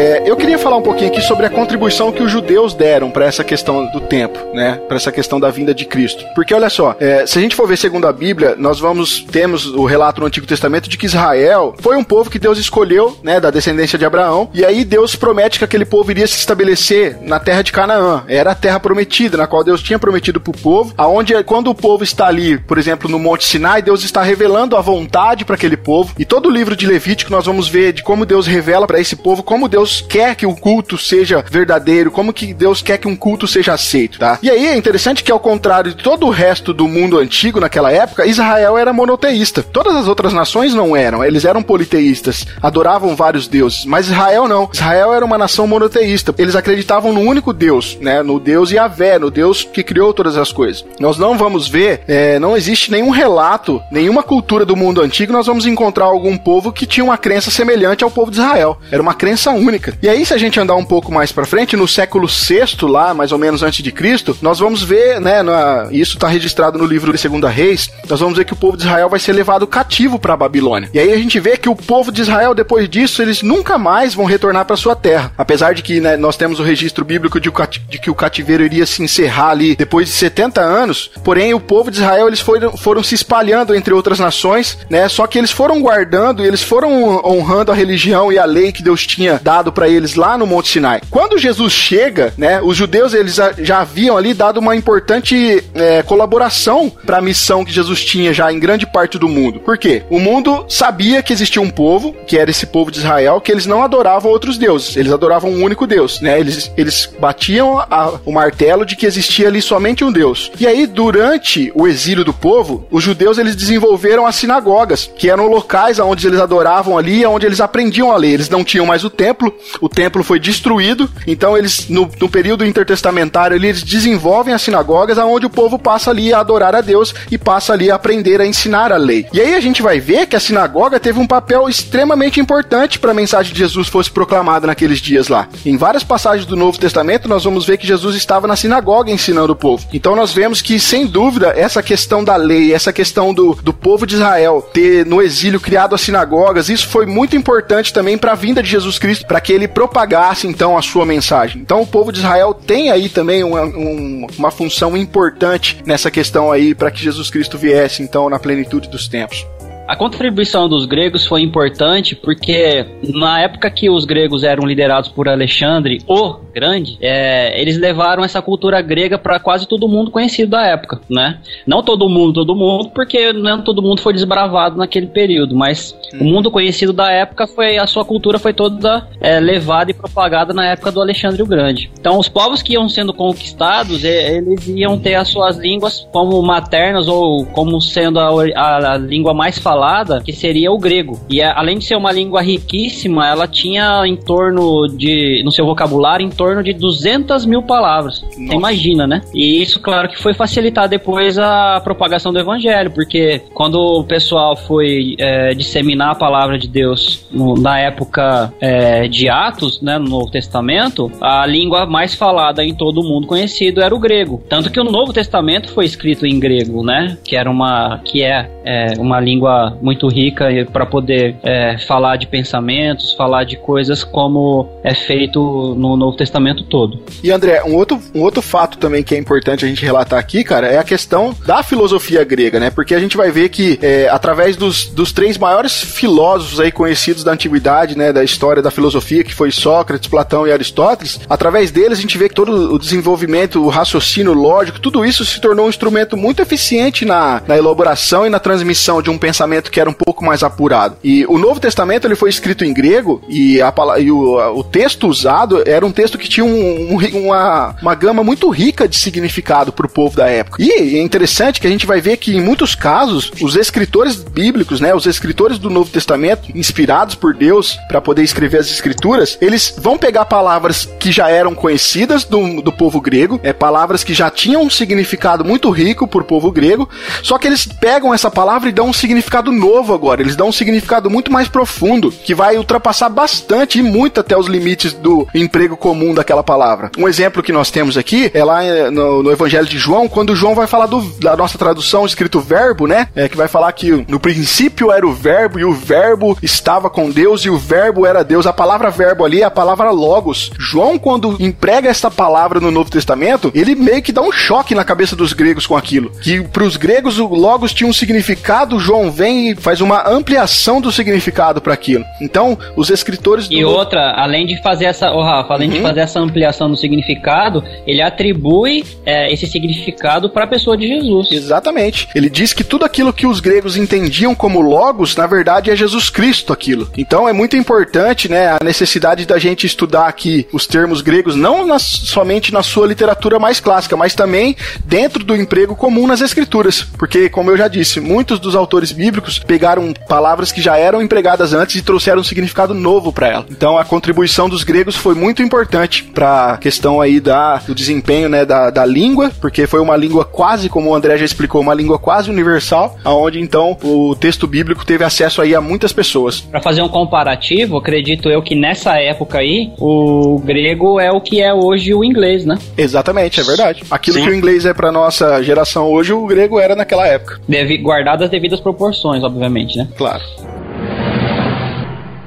[SPEAKER 1] É, eu queria falar um pouquinho aqui sobre a contribuição que os judeus deram para essa questão do tempo, né? Para essa questão da vinda de Cristo. Porque olha só, é, se a gente for ver segundo a Bíblia, nós vamos temos o relato no Antigo Testamento de que Israel foi um povo que Deus escolheu, né, da descendência de Abraão, e aí Deus promete que aquele povo iria se estabelecer na terra de Canaã. Era a terra prometida, na qual Deus tinha prometido para o povo, aonde quando o povo está ali, por exemplo, no Monte Sinai, Deus está revelando a vontade para aquele povo. E todo o livro de Levítico nós vamos ver de como Deus revela para esse povo como Deus quer que o culto seja verdadeiro, como que Deus quer que um culto seja aceito, tá? E aí é interessante que ao contrário de todo o resto do mundo antigo naquela época, Israel era monoteísta. Todas as outras nações não eram, eles eram politeístas, adoravam vários deuses, mas Israel não. Israel era uma nação monoteísta. Eles acreditavam no único Deus, né? No Deus Yahvé, no Deus que criou todas as coisas. Nós não vamos ver, é, não existe nenhum relato, nenhuma cultura do mundo antigo, nós vamos encontrar algum povo que tinha uma crença semelhante ao povo de Israel. Era uma crença única. E aí, se a gente andar um pouco mais para frente, no século VI, lá, mais ou menos antes de Cristo, nós vamos ver, né, na, isso está registrado no livro de Segunda Reis, nós vamos ver que o povo de Israel vai ser levado cativo para Babilônia. E aí a gente vê que o povo de Israel, depois disso, eles nunca mais vão retornar para sua terra. Apesar de que né, nós temos o registro bíblico de, que o cativeiro iria se encerrar ali depois de 70 anos, porém o povo de Israel eles foram, foram se espalhando entre outras nações, né? Só que eles foram guardando e eles foram honrando a religião e a lei que Deus tinha dado para eles lá no Monte Sinai. Quando Jesus chega, né? Os judeus eles já haviam ali dado uma importante é, colaboração para a missão que Jesus tinha já em grande parte do mundo. Por quê? O mundo sabia que existia um povo, que era esse povo de Israel, que eles não adoravam outros deuses, eles adoravam um único Deus, né? Eles, eles batiam a, o martelo de que existia ali somente um Deus. E aí, durante o exílio do povo, os judeus eles desenvolveram as sinagogas, que eram locais onde eles adoravam ali, onde eles aprendiam a lei. Eles não tinham mais o templo, o templo foi destruído, então eles, no, no período intertestamentário, eles desenvolvem as sinagogas, onde o povo passa ali a adorar a Deus e passa ali a aprender a ensinar a lei. E aí a gente vai ver que a sinagoga teve um papel extremamente importante para a mensagem de Jesus fosse proclamada naqueles dias lá. Em várias passagens do Novo Testamento, nós vamos ver que Jesus estava na sinagoga ensinando o povo. Então nós vemos que, sem dúvida, essa questão da lei, essa questão do, do povo de Israel ter no exílio criado as sinagogas, isso foi muito importante também para a vinda de Jesus Cristo, para que ele propagasse então a sua mensagem. Então o povo de Israel tem aí também uma, um, uma função importante nessa questão aí para que Jesus Cristo viesse então na plenitude dos tempos.
[SPEAKER 2] A contribuição dos gregos foi importante porque na época que os gregos eram liderados por Alexandre o Grande, é, eles levaram essa cultura grega para quase todo mundo conhecido da época, né? Não todo mundo, todo mundo, porque não todo mundo foi desbravado naquele período, mas hum. o mundo conhecido da época foi a sua cultura foi toda é, levada e propagada na época do Alexandre o Grande. Então os povos que iam sendo conquistados, eles iam ter as suas línguas como maternas ou como sendo a, a, a língua mais falada que seria o grego. E além de ser uma língua riquíssima, ela tinha em torno de, no seu vocabulário, em torno de 200 mil palavras. Imagina, né? E isso, claro, que foi facilitar depois a propagação do evangelho, porque quando o pessoal foi é, disseminar a palavra de Deus no, na época é, de Atos, né, no Novo Testamento, a língua mais falada em todo o mundo conhecido era o grego. Tanto que o Novo Testamento foi escrito em grego, né? Que era uma, que é, é uma língua muito rica para poder é, falar de pensamentos, falar de coisas como é feito no Novo Testamento todo.
[SPEAKER 1] E André, um outro, um outro fato também que é importante a gente relatar aqui, cara, é a questão da filosofia grega, né? Porque a gente vai ver que é, através dos, dos três maiores filósofos aí conhecidos da antiguidade, né, da história da filosofia, que foi Sócrates, Platão e Aristóteles, através deles a gente vê que todo o desenvolvimento, o raciocínio lógico, tudo isso se tornou um instrumento muito eficiente na, na elaboração e na transmissão de um pensamento Testamento que era um pouco mais apurado. E o Novo Testamento ele foi escrito em grego e, a, e o, o texto usado era um texto que tinha um, um, uma, uma gama muito rica de significado para o povo da época. E é interessante que a gente vai ver que em muitos casos os escritores bíblicos, né, os escritores do Novo Testamento, inspirados por Deus para poder escrever as escrituras, eles vão pegar palavras que já eram conhecidas do, do povo grego, é palavras que já tinham um significado muito rico para o povo grego, só que eles pegam essa palavra e dão um significado significado novo agora. Eles dão um significado muito mais profundo, que vai ultrapassar bastante e muito até os limites do emprego comum comum daquela palavra. Um exemplo que nós temos aqui é lá eh, no, no Evangelho de João, quando João vai falar do- da nossa tradução escrito verbo, né? É, que vai falar que no princípio era o verbo e o verbo estava com Deus e o verbo era Deus. A palavra verbo ali é a palavra logos. João, quando emprega essa palavra no Novo Testamento, ele meio que dá um choque na cabeça dos gregos com aquilo. Que para os gregos o logos tinha um significado, João vem e faz uma ampliação do significado para aquilo. Então, os escritores do
[SPEAKER 2] E outra, além de fazer essa, ô Rafa, além
[SPEAKER 1] Uhum.
[SPEAKER 2] de fazer essa ampliação do significado, ele atribui é, esse significado para a pessoa de Jesus.
[SPEAKER 1] Exatamente. Ele diz que tudo aquilo que os gregos entendiam como logos, na verdade é Jesus Cristo aquilo. Então é muito importante, né, a necessidade da gente estudar aqui os termos gregos, não nas- somente na sua literatura mais clássica, mas também dentro do emprego comum nas escrituras. Porque, como eu já disse, muitos dos autores bíblicos pegaram palavras que já eram empregadas antes e trouxeram um significado novo para ela. Então a contribuição dos gregos foi muito importante para a questão aí da, do desempenho, né, da, da língua, porque foi uma língua quase, como o André já explicou, uma língua quase universal, aonde então o texto bíblico teve acesso aí a muitas pessoas.
[SPEAKER 2] Para fazer um comparativo, acredito eu que nessa época aí, o grego é o que é hoje o inglês, né?
[SPEAKER 1] Exatamente, é verdade. Aquilo
[SPEAKER 3] Sim.
[SPEAKER 1] que o inglês é para nossa geração hoje, o grego era naquela época.
[SPEAKER 2] Deve, guardadas as devidas proporções, obviamente, né?
[SPEAKER 1] Claro.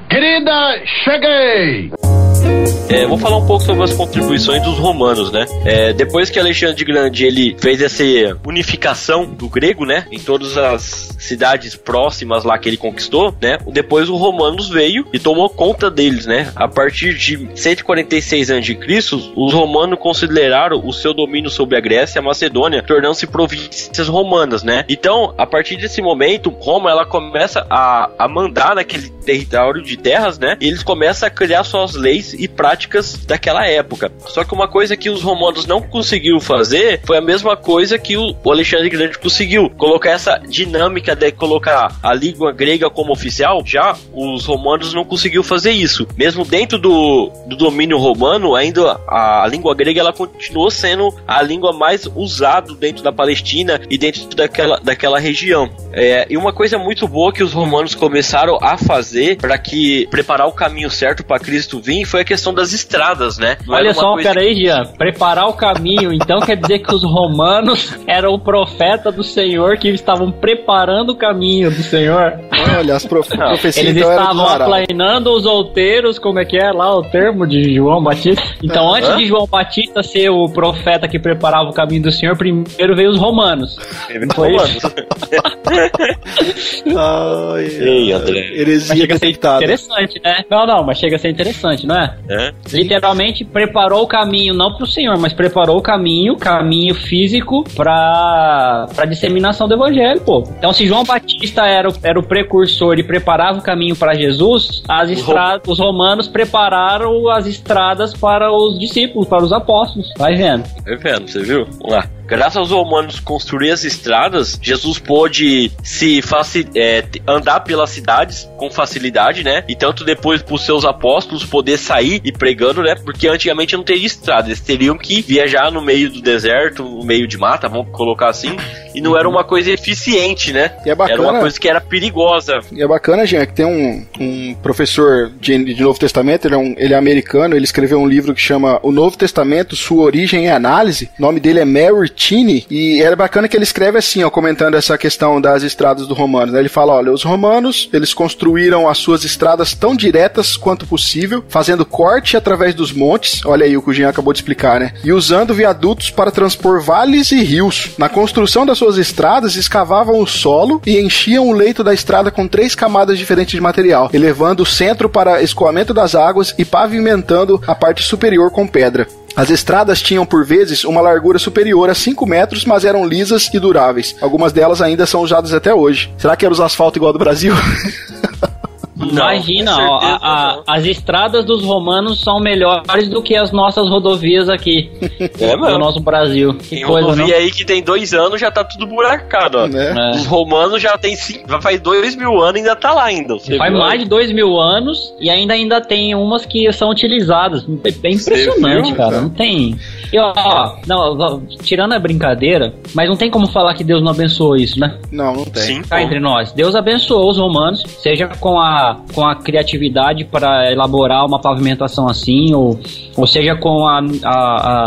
[SPEAKER 5] Querida, cheguei!
[SPEAKER 3] É, vou falar um pouco sobre as contribuições dos romanos, né? É, depois que Alexandre Grande ele fez essa unificação do grego, né, em todas as cidades próximas lá que ele conquistou, né? Depois o romanos veio e tomou conta deles, né? A partir de 146 a.C., os romanos consideraram o seu domínio sobre a Grécia e a Macedônia, tornando-se províncias romanas, né? Então, a partir desse momento, Roma ela começa a, a mandar naquele território de terras, né? E eles começam a criar suas leis e práticas daquela época. Só que uma coisa que os romanos não conseguiram fazer foi a mesma coisa que o Alexandre Grande conseguiu, colocar essa dinâmica de colocar a língua grega como oficial. Já os romanos não conseguiram fazer isso. Mesmo dentro do, do domínio romano, ainda a, a língua grega ela continuou sendo a língua mais usada dentro da Palestina e dentro daquela, daquela região. É, e uma coisa muito boa que os romanos começaram a fazer para que preparar o caminho certo para Cristo vir foi a questão das estradas, né? Não
[SPEAKER 2] Olha só,
[SPEAKER 3] coisa
[SPEAKER 2] peraí, Jean. Preparar o caminho, então quer dizer que os romanos eram o profeta do Senhor que estavam preparando o caminho do Senhor.
[SPEAKER 1] Olha, as prof... profecias
[SPEAKER 2] Eles
[SPEAKER 1] então
[SPEAKER 2] estavam aplainando os outeiros, como é que é lá o termo de João Batista? Então, antes
[SPEAKER 3] Hã?
[SPEAKER 2] de João Batista ser o profeta que preparava o caminho do Senhor, primeiro veio os romanos. Foi
[SPEAKER 3] romanos.
[SPEAKER 1] Ai,
[SPEAKER 3] Ei, André.
[SPEAKER 2] Mas
[SPEAKER 1] heresia
[SPEAKER 2] chega a ser interessante, né? Não, não, mas chega a ser interessante, não é?
[SPEAKER 3] É.
[SPEAKER 2] Literalmente preparou o caminho, não para o Senhor, mas preparou o caminho, caminho físico para para disseminação do evangelho, pô. Então, se João Batista era o, era o precursor e preparava o caminho para Jesus, as estra- os romanos prepararam as estradas para os discípulos, para os apóstolos. Vai vendo.
[SPEAKER 3] Vai vendo, você viu? Vamos lá. Graças aos romanos construir as estradas, Jesus pôde se faci é, andar pelas cidades com facilidade, né? E tanto depois para os seus apóstolos poder sair e pregando, né? Porque antigamente não teria estrada, eles teriam que viajar no meio do deserto, no meio de mata, vamos colocar assim, e não era uma coisa eficiente, né?
[SPEAKER 1] E é bacana.
[SPEAKER 3] Era uma coisa que era perigosa.
[SPEAKER 1] E é bacana, Jean, que tem um, um professor de, de Novo Testamento, ele é, um, ele é americano, ele escreveu um livro que chama O Novo Testamento, Sua Origem e Análise. O nome dele é Mary Tinney, e é bacana que ele escreve assim, ó, comentando essa questão das estradas dos romanos. né? Ele fala, olha, os romanos, eles construíram as suas estradas tão diretas quanto possível, fazendo corte através dos montes, olha aí o que o Jean acabou de explicar, né? E usando viadutos para transpor vales e rios. Na construção das suas estradas, escavavam o solo e enchiam o leito da estrada com três camadas diferentes de material, elevando o centro para escoamento das águas e pavimentando a parte superior com pedra. As estradas tinham, por vezes, uma largura superior a 5 metros, mas eram lisas e duráveis. Algumas delas ainda são usadas até hoje. Será que era os asfalto igual do Brasil?
[SPEAKER 2] Imagina, ó, a- a-
[SPEAKER 3] não.
[SPEAKER 2] as estradas dos romanos são melhores do que as nossas rodovias aqui
[SPEAKER 3] É,
[SPEAKER 2] do
[SPEAKER 3] mano.
[SPEAKER 2] nosso Brasil. Que
[SPEAKER 3] Tem
[SPEAKER 2] coisa, não?
[SPEAKER 3] rodovia aí que tem dois anos já tá tudo buracado, ó.
[SPEAKER 1] né?
[SPEAKER 2] É.
[SPEAKER 3] Os romanos já tem cinco, faz dois mil anos e ainda tá lá ainda.
[SPEAKER 2] Faz
[SPEAKER 3] viu?
[SPEAKER 2] mais de dois mil anos e ainda ainda tem umas que são utilizadas. É bem impressionante,
[SPEAKER 3] viu,
[SPEAKER 2] cara. Não tem. E ó, não, ó, tirando a brincadeira, mas não tem como falar que Deus não abençoou isso, né?
[SPEAKER 1] Não, não tem.
[SPEAKER 3] Sim,
[SPEAKER 2] Cá entre nós. Deus abençoou os romanos, seja com a, com a criatividade para elaborar uma pavimentação assim, ou, ou seja, com a, a-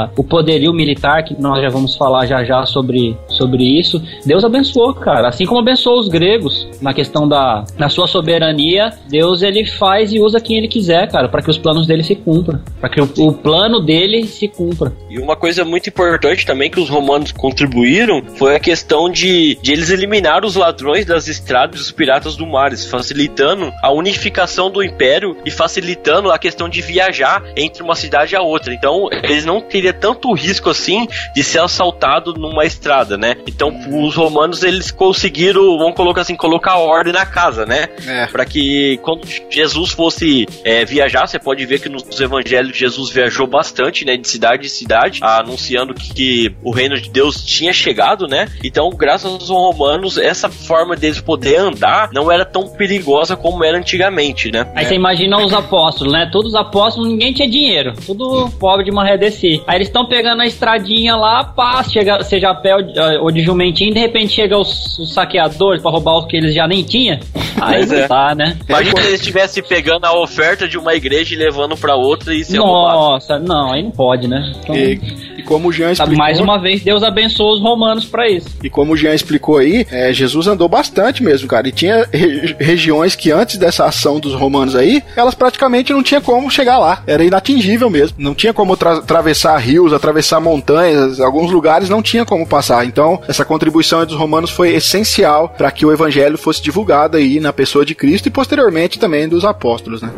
[SPEAKER 2] a- o poderio militar, que nós já vamos falar já já sobre, sobre isso, Deus abençoou, cara. Assim como abençoou os gregos na questão da, da sua soberania, Deus ele faz e usa quem ele quiser, cara, para que os planos dele se cumpram, para que o, o plano dele se cumpra.
[SPEAKER 3] E uma coisa muito importante também que os romanos contribuíram foi a questão de, de eles eliminar os ladrões das estradas e os piratas do mar, facilitando a unificação do império e facilitando a questão de viajar entre uma cidade e a outra. Então, eles não teriam tanto risco assim de ser assaltado numa estrada, né? Então, os romanos eles conseguiram, vamos colocar assim, colocar ordem na casa, né?
[SPEAKER 1] É.
[SPEAKER 3] Para que quando Jesus fosse é, viajar, você pode ver que nos evangelhos Jesus viajou bastante, né, de cidade em cidade, anunciando que, que o reino de Deus tinha chegado, né? Então, graças aos romanos, essa forma deles poder andar não era tão perigosa como era antigamente, né?
[SPEAKER 2] Aí você imagina os apóstolos, né? Todos os apóstolos, ninguém tinha dinheiro. Tudo pobre de maré descer. Aí eles estão pegando a estradinha lá, pá, chega, seja a pé ou de- ou de jumentinho, de repente chega os, os saqueadores pra roubar os que eles já nem tinham. Aí
[SPEAKER 3] é.
[SPEAKER 2] tá, né?
[SPEAKER 3] Imagina se eles estivessem pegando a oferta de uma igreja e levando pra outra e roubado.
[SPEAKER 2] Nossa, não, aí não pode, né? Então,
[SPEAKER 1] e como o Jean explicou,
[SPEAKER 2] mais uma vez, Deus abençoou os romanos pra isso.
[SPEAKER 1] e como o Jean explicou aí, é, Jesus andou bastante mesmo, cara. E tinha re- regiões que antes dessa ação dos romanos aí, elas praticamente não tinha como chegar lá. Era inatingível mesmo. Não tinha como tra- atravessar rios, atravessar montanhas. Alguns lugares não tinha como passar. Então, essa contribuição dos romanos foi essencial para que o evangelho fosse divulgado aí na pessoa de Cristo e posteriormente também dos apóstolos, né?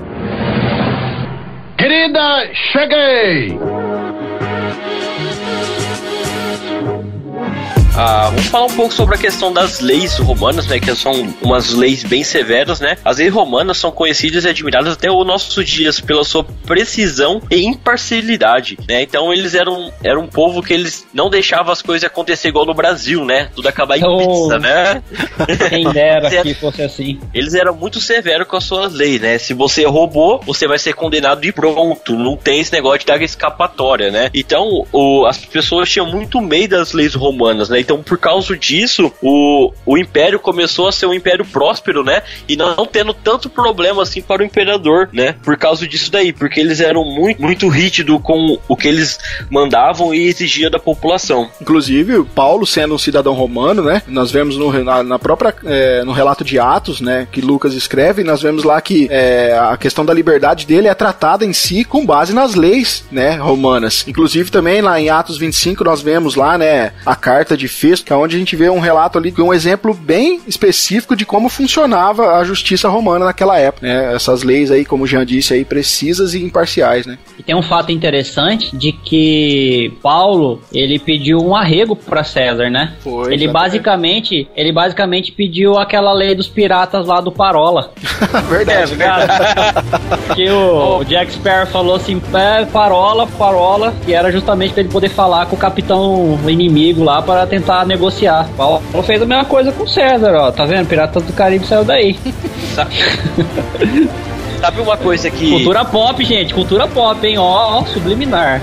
[SPEAKER 5] Querida, cheguei!
[SPEAKER 3] Ah, vamos falar um pouco sobre a questão das leis romanas, né? Que são umas leis bem severas, né? As leis romanas são conhecidas e admiradas até os nossos dias pela sua precisão e imparcialidade, né? Então eles eram, eram um povo que eles não deixavam as coisas acontecer igual no Brasil, né? Tudo acabar em
[SPEAKER 2] Oh.
[SPEAKER 3] pizza, né?
[SPEAKER 2] Quem dera que fosse assim.
[SPEAKER 3] Eles eram muito severos com as suas leis, né? Se você roubou, você vai ser condenado de pronto. Não tem esse negócio de dar escapatória, né? Então, o- as pessoas tinham muito medo das leis romanas, né? Então, por causa disso, o, o império começou a ser um império próspero, né? E não tendo tanto problema assim para o imperador, né? Por causa disso daí, porque eles eram muito, muito rígidos com o que eles mandavam e exigiam da população.
[SPEAKER 1] Inclusive, Paulo, sendo um cidadão romano, né? Nós vemos no, na, na própria é, no relato de Atos, né? Que Lucas escreve, nós vemos lá que é, a questão da liberdade dele é tratada em si com base nas leis, né? Romanas. Inclusive também lá em Atos 25 nós vemos lá, né? A carta de Que é onde a gente vê um relato ali, um exemplo bem específico de como funcionava a justiça romana naquela época, né? Essas leis aí, como o Jean disse aí, precisas e imparciais, né?
[SPEAKER 2] E tem um fato interessante de que Paulo, ele pediu um arrego para César, né?
[SPEAKER 1] Foi,
[SPEAKER 2] ele
[SPEAKER 1] exatamente.
[SPEAKER 2] basicamente, ele basicamente pediu aquela lei dos piratas lá do Parola.
[SPEAKER 1] Verdade.
[SPEAKER 2] que o, o Jack Sparrow falou assim, é, Parola, Parola, que era justamente para ele poder falar com o capitão inimigo lá para tentar negociar. Paulo fez a mesma coisa com César, ó, tá vendo? Piratas do Caribe saiu daí.
[SPEAKER 3] Sabe, Sabe uma coisa que.
[SPEAKER 2] Cultura pop, gente, cultura pop, hein? Ó, ó, subliminar.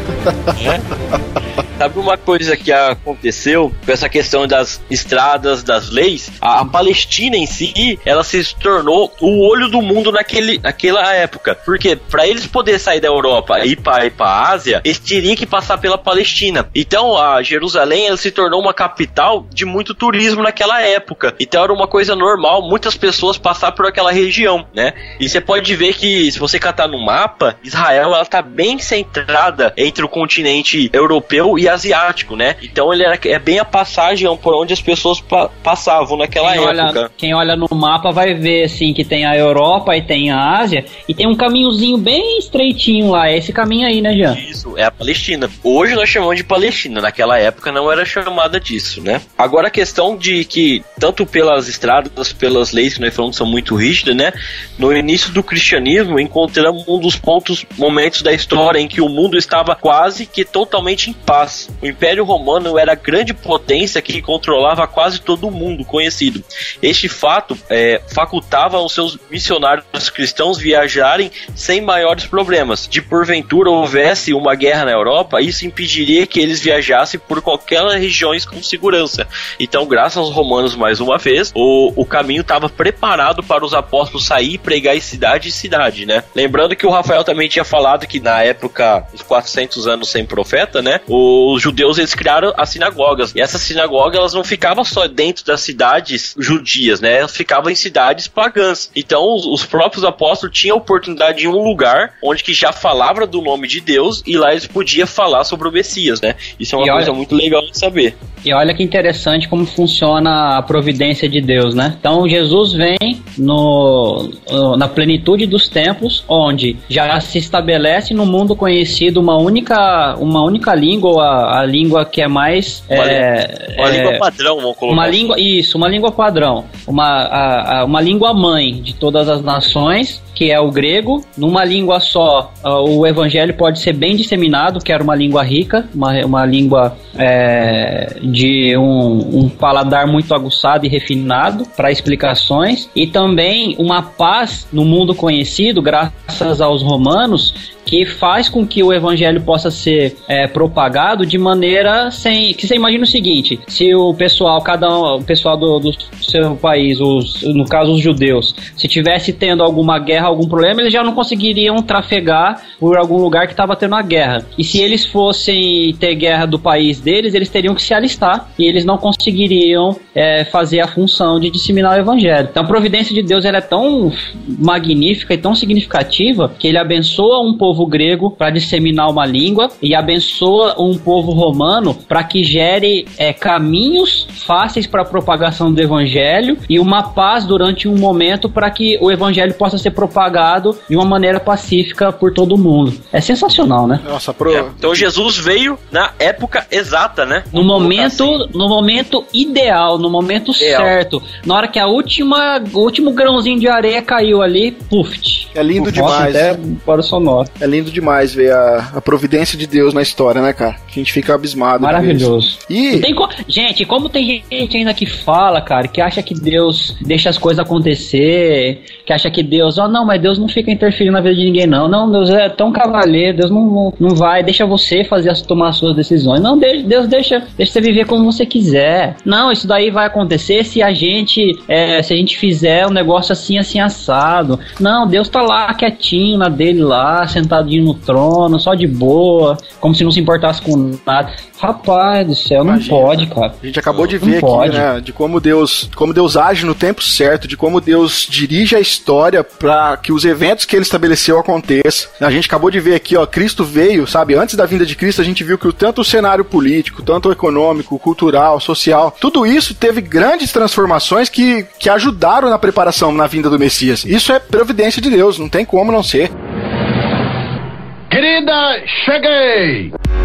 [SPEAKER 3] Sabe uma coisa que aconteceu com essa questão das estradas, das leis? A, a Palestina em si, ela se tornou o olho do mundo naquele, naquela época. Porque para eles poderem sair da Europa e ir para a Ásia, eles teriam que passar pela Palestina. Então a Jerusalém ela se tornou uma capital de muito turismo naquela época. Então era uma coisa normal, muitas pessoas passar por aquela região, né? E você pode ver que se você catar no mapa, Israel ela tá bem centrada entre o continente europeu e asiático, né? Então ele era, é bem a passagem por onde as pessoas pa- passavam naquela
[SPEAKER 2] Quem olha,
[SPEAKER 3] época.
[SPEAKER 2] quem olha no mapa vai ver assim que tem a Europa e tem a Ásia e tem um caminhozinho bem estreitinho lá. É esse caminho aí, né, Jean?
[SPEAKER 3] Isso, é a Palestina. Hoje nós chamamos de Palestina, naquela época não era chamada disso, né? Agora a questão de que, tanto pelas estradas, pelas leis que nós falamos que são muito rígidas, né? No início do cristianismo, encontramos um dos pontos, momentos da história em que o mundo estava quase que totalmente em paz. Paz. O Império Romano era a grande potência que controlava quase todo o mundo conhecido. Este fato é, facultava aos seus missionários cristãos viajarem sem maiores problemas. De porventura houvesse uma guerra na Europa, isso impediria que eles viajassem por qualquer regiões com segurança. Então, graças aos romanos mais uma vez, o, o caminho estava preparado para os apóstolos sair e pregar em cidade em cidade, né? Lembrando que o Rafael também tinha falado que na época, os 400 anos sem profeta, né? Os judeus eles criaram as sinagogas. E essas sinagogas elas não ficavam só dentro das cidades judias, né? Elas ficavam em cidades pagãs. Então, os, os próprios apóstolos tinham a oportunidade em um lugar onde que já falava do nome de Deus e lá eles podiam falar sobre o Messias, né? Isso é uma
[SPEAKER 2] E
[SPEAKER 3] coisa
[SPEAKER 2] olha-
[SPEAKER 3] muito legal de saber.
[SPEAKER 2] E olha que interessante como funciona a providência de Deus, né? Então Jesus vem no, na plenitude dos tempos, onde já se estabelece no mundo conhecido uma única, uma única língua, a, a língua que é mais
[SPEAKER 3] Uma,
[SPEAKER 2] é,
[SPEAKER 3] uma
[SPEAKER 2] é,
[SPEAKER 3] língua padrão, vamos colocar.
[SPEAKER 2] uma
[SPEAKER 3] assim.
[SPEAKER 2] língua, isso, uma língua padrão. Uma, a- a- uma língua mãe de todas as nações, que é o grego. Numa língua só, ah, o evangelho pode ser bem disseminado, que era uma língua rica, uma, uma língua é, de um, um paladar muito aguçado e refinado para explicações. E também uma paz no mundo conhecido, graças aos romanos, que faz com que o evangelho possa ser é, propagado de maneira sem que você imagina o seguinte se o pessoal cada um, o pessoal do, do seu país os, no caso os judeus se tivesse tendo alguma guerra algum problema eles já não conseguiriam trafegar por algum lugar que estava tendo a guerra. E se eles fossem ter guerra do país deles eles teriam que se alistar e eles não conseguiriam é, fazer a função de disseminar o evangelho. Então a providência de Deus ela é tão magnífica e tão significativa que ele abençoa um povo grego para disseminar uma língua e abençoa um povo romano para que gere é, caminhos fáceis para a propagação do evangelho e uma paz durante um momento para que o evangelho possa ser propagado de uma maneira pacífica por todo mundo. É sensacional, né?
[SPEAKER 1] Nossa, pro...
[SPEAKER 3] É, Então Jesus veio na época exata, né?
[SPEAKER 2] No
[SPEAKER 3] Vamos
[SPEAKER 2] momento,
[SPEAKER 3] assim.
[SPEAKER 2] no momento ideal, no momento
[SPEAKER 3] Ideal.
[SPEAKER 2] certo, na hora que a última, o último grãozinho de areia caiu ali, puff.
[SPEAKER 1] É lindo demais.
[SPEAKER 2] Até para o sonoro.
[SPEAKER 1] É lindo demais ver a, a providência de Deus na história, né, cara? A gente fica abismado.
[SPEAKER 2] Maravilhoso.
[SPEAKER 1] E
[SPEAKER 2] co- Gente, como tem gente ainda que fala, cara, que acha que Deus deixa as coisas acontecer, que acha que Deus, ó, não, mas Deus não fica interferindo na vida de ninguém, não. Não, Deus é tão cavaleiro, Deus não, não, não vai, deixa você fazer as, tomar as suas decisões. Não, de- Deus deixa, deixa você viver como você quiser. Não, isso daí vai acontecer se a gente, é, se a gente fizer um negócio assim, assim, assado. Não, Deus tá lá quietinho na dele lá, sentadinho no trono, só de boa, como se não se importasse com nada. Rapaz do céu, não
[SPEAKER 1] Imagina.
[SPEAKER 2] pode, cara.
[SPEAKER 1] a gente acabou de
[SPEAKER 2] Não
[SPEAKER 1] ver aqui,
[SPEAKER 2] pode.
[SPEAKER 1] né, de como Deus, como Deus age no tempo certo, de como Deus dirige a história para que os eventos que ele estabeleceu aconteçam. A gente acabou de ver aqui, ó, Cristo veio, sabe? Antes da vinda de Cristo, a gente viu que o tanto o cenário político, tanto o econômico, cultural, social, tudo isso teve grandes transformações que, que ajudaram na preparação na vinda do Messias. Isso é providência de Deus, não tem como não ser.
[SPEAKER 5] Querida, cheguei!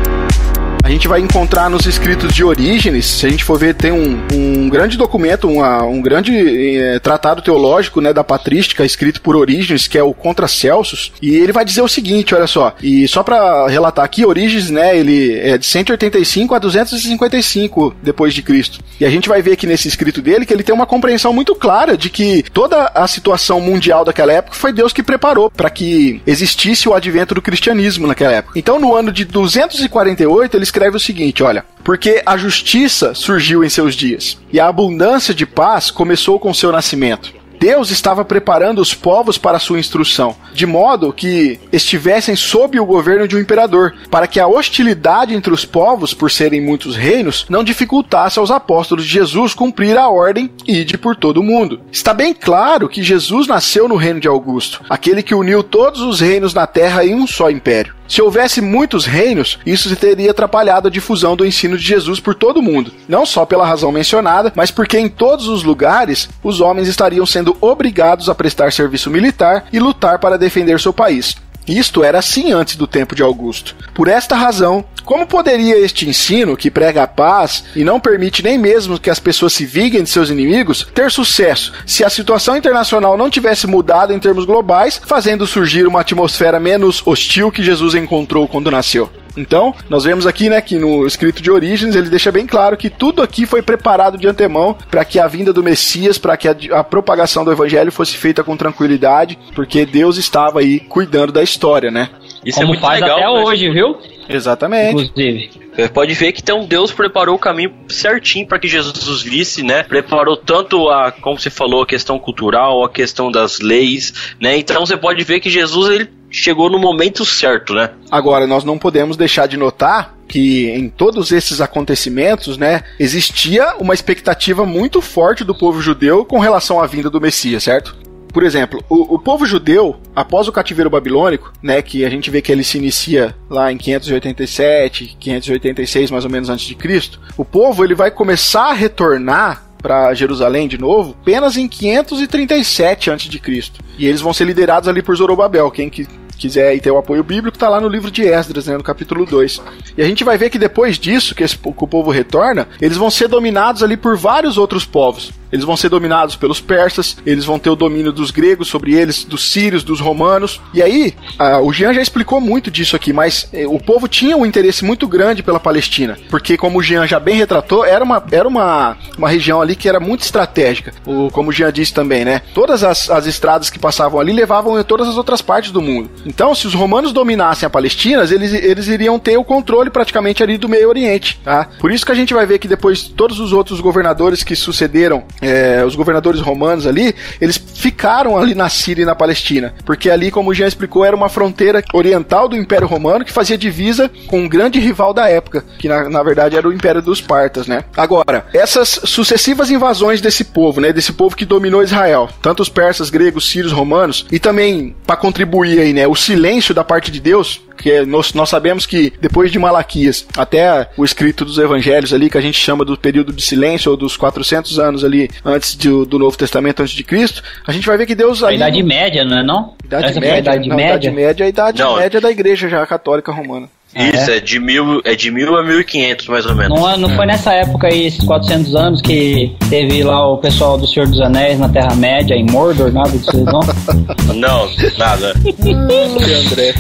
[SPEAKER 1] A gente vai encontrar nos escritos de Orígenes, se a gente for ver, tem um, um grande documento, uma- um grande eh, tratado teológico né, da patrística escrito por Orígenes, que é o Contra Celsus, e ele vai dizer o seguinte, olha só, e só para relatar aqui, Orígenes, né, ele é de 185 a 255 depois de Cristo. E a gente vai ver aqui nesse escrito dele que ele tem uma compreensão muito clara de que toda a situação mundial daquela época foi Deus que preparou para que existisse o advento do cristianismo naquela época. Então, no ano de 248, ele escreve o seguinte, olha: porque a justiça surgiu em seus dias, e a abundância de paz começou com seu nascimento. Deus estava preparando os povos para sua instrução, de modo que estivessem sob o governo de um imperador, para que a hostilidade entre os povos, por serem muitos reinos, não dificultasse aos apóstolos de Jesus cumprir a ordem e de por todo o mundo. Está bem claro que Jesus nasceu no reino de Augusto, aquele que uniu todos os reinos na terra em um só império. Se houvesse muitos reinos, isso teria atrapalhado a difusão do ensino de Jesus por todo o mundo. Não só pela razão mencionada, mas porque em todos os lugares os homens estariam sendo obrigados a prestar serviço militar e lutar para defender seu país. Isto era assim antes do tempo de Augusto. Por esta razão, como poderia este ensino, que prega a paz e não permite nem mesmo que as pessoas se vinguem de seus inimigos, ter sucesso se a situação internacional não tivesse mudado em termos globais, fazendo surgir uma atmosfera menos hostil que Jesus encontrou quando nasceu? Então, nós vemos aqui, né, que no escrito de Origens ele deixa bem claro que tudo aqui foi preparado de antemão para que a vinda do Messias, para que a, a propagação do evangelho fosse feita com tranquilidade, porque Deus estava aí cuidando da história, né?
[SPEAKER 3] Isso é
[SPEAKER 2] Como
[SPEAKER 3] muito
[SPEAKER 2] faz
[SPEAKER 3] legal.
[SPEAKER 2] até
[SPEAKER 3] né?
[SPEAKER 2] hoje, viu?
[SPEAKER 1] Exatamente.
[SPEAKER 2] Inclusive.
[SPEAKER 3] Você pode ver que então Deus preparou o caminho certinho para que Jesus visse, né? Preparou tanto a, como você falou, a questão cultural, a questão das leis, né? Então você pode ver que Jesus ele chegou no momento certo, né?
[SPEAKER 1] Agora, nós não podemos deixar de notar que em todos esses acontecimentos, né, existia uma expectativa muito forte do povo judeu com relação à vinda do Messias, certo? Por exemplo, o, o povo judeu, após o cativeiro babilônico, né, que a gente vê que ele se inicia lá em 587, 586 mais ou menos antes de Cristo, o povo ele vai começar a retornar para Jerusalém de novo apenas em 537 antes de Cristo. E eles vão ser liderados ali por Zorobabel, quem que quiser ter o apoio bíblico, tá lá no livro de Esdras, né, no capítulo 2. E a gente vai ver que depois disso, que, esse, que o povo retorna, eles vão ser dominados ali por vários outros povos. Eles vão ser dominados pelos persas, eles vão ter o domínio dos gregos sobre eles, dos sírios, dos romanos. E aí, ah, o Jean já explicou muito disso aqui, mas eh, o povo tinha um interesse muito grande pela Palestina, porque como o Jean já bem retratou, era uma, era uma, uma região ali que era muito estratégica. O, como o Jean disse também, né? Todas as, as estradas que passavam ali levavam a todas as outras partes do mundo. Então, se os romanos dominassem a Palestina, eles, eles iriam ter o controle praticamente ali do Meio Oriente, tá? Por isso que a gente vai ver que depois todos os outros governadores que sucederam é, os governadores romanos ali, eles ficaram ali na Síria e na Palestina, porque ali, como o Jean explicou, era uma fronteira oriental do Império Romano que fazia divisa com um grande rival da época, que na, na verdade era o Império dos Partas, né? Agora, essas sucessivas invasões desse povo, né, desse povo que dominou Israel, tanto os persas, gregos, sírios, romanos, e também para contribuir aí, né, o silêncio da parte de Deus, que nós, nós sabemos que depois de Malaquias até o escrito dos evangelhos ali, que a gente chama do período de silêncio ou dos 400 anos ali antes de- do Novo Testamento, antes de Cristo, a gente vai ver que Deus
[SPEAKER 2] A
[SPEAKER 1] ali...
[SPEAKER 2] Idade Média, não é não?
[SPEAKER 1] Idade
[SPEAKER 2] Essa
[SPEAKER 1] média,
[SPEAKER 2] a Idade
[SPEAKER 1] não,
[SPEAKER 2] Média?
[SPEAKER 1] Idade média é a idade
[SPEAKER 3] Não.
[SPEAKER 1] média da igreja já católica romana.
[SPEAKER 2] Ah,
[SPEAKER 3] Isso, é? de mil, é de mil a mil e quinhentos, mais ou menos.
[SPEAKER 2] Não, é- não foi nessa época aí, esses 400 anos, que teve lá o pessoal do Senhor dos Anéis na Terra-média, em Mordor, nada disso, não?
[SPEAKER 3] Não, nada.
[SPEAKER 1] André.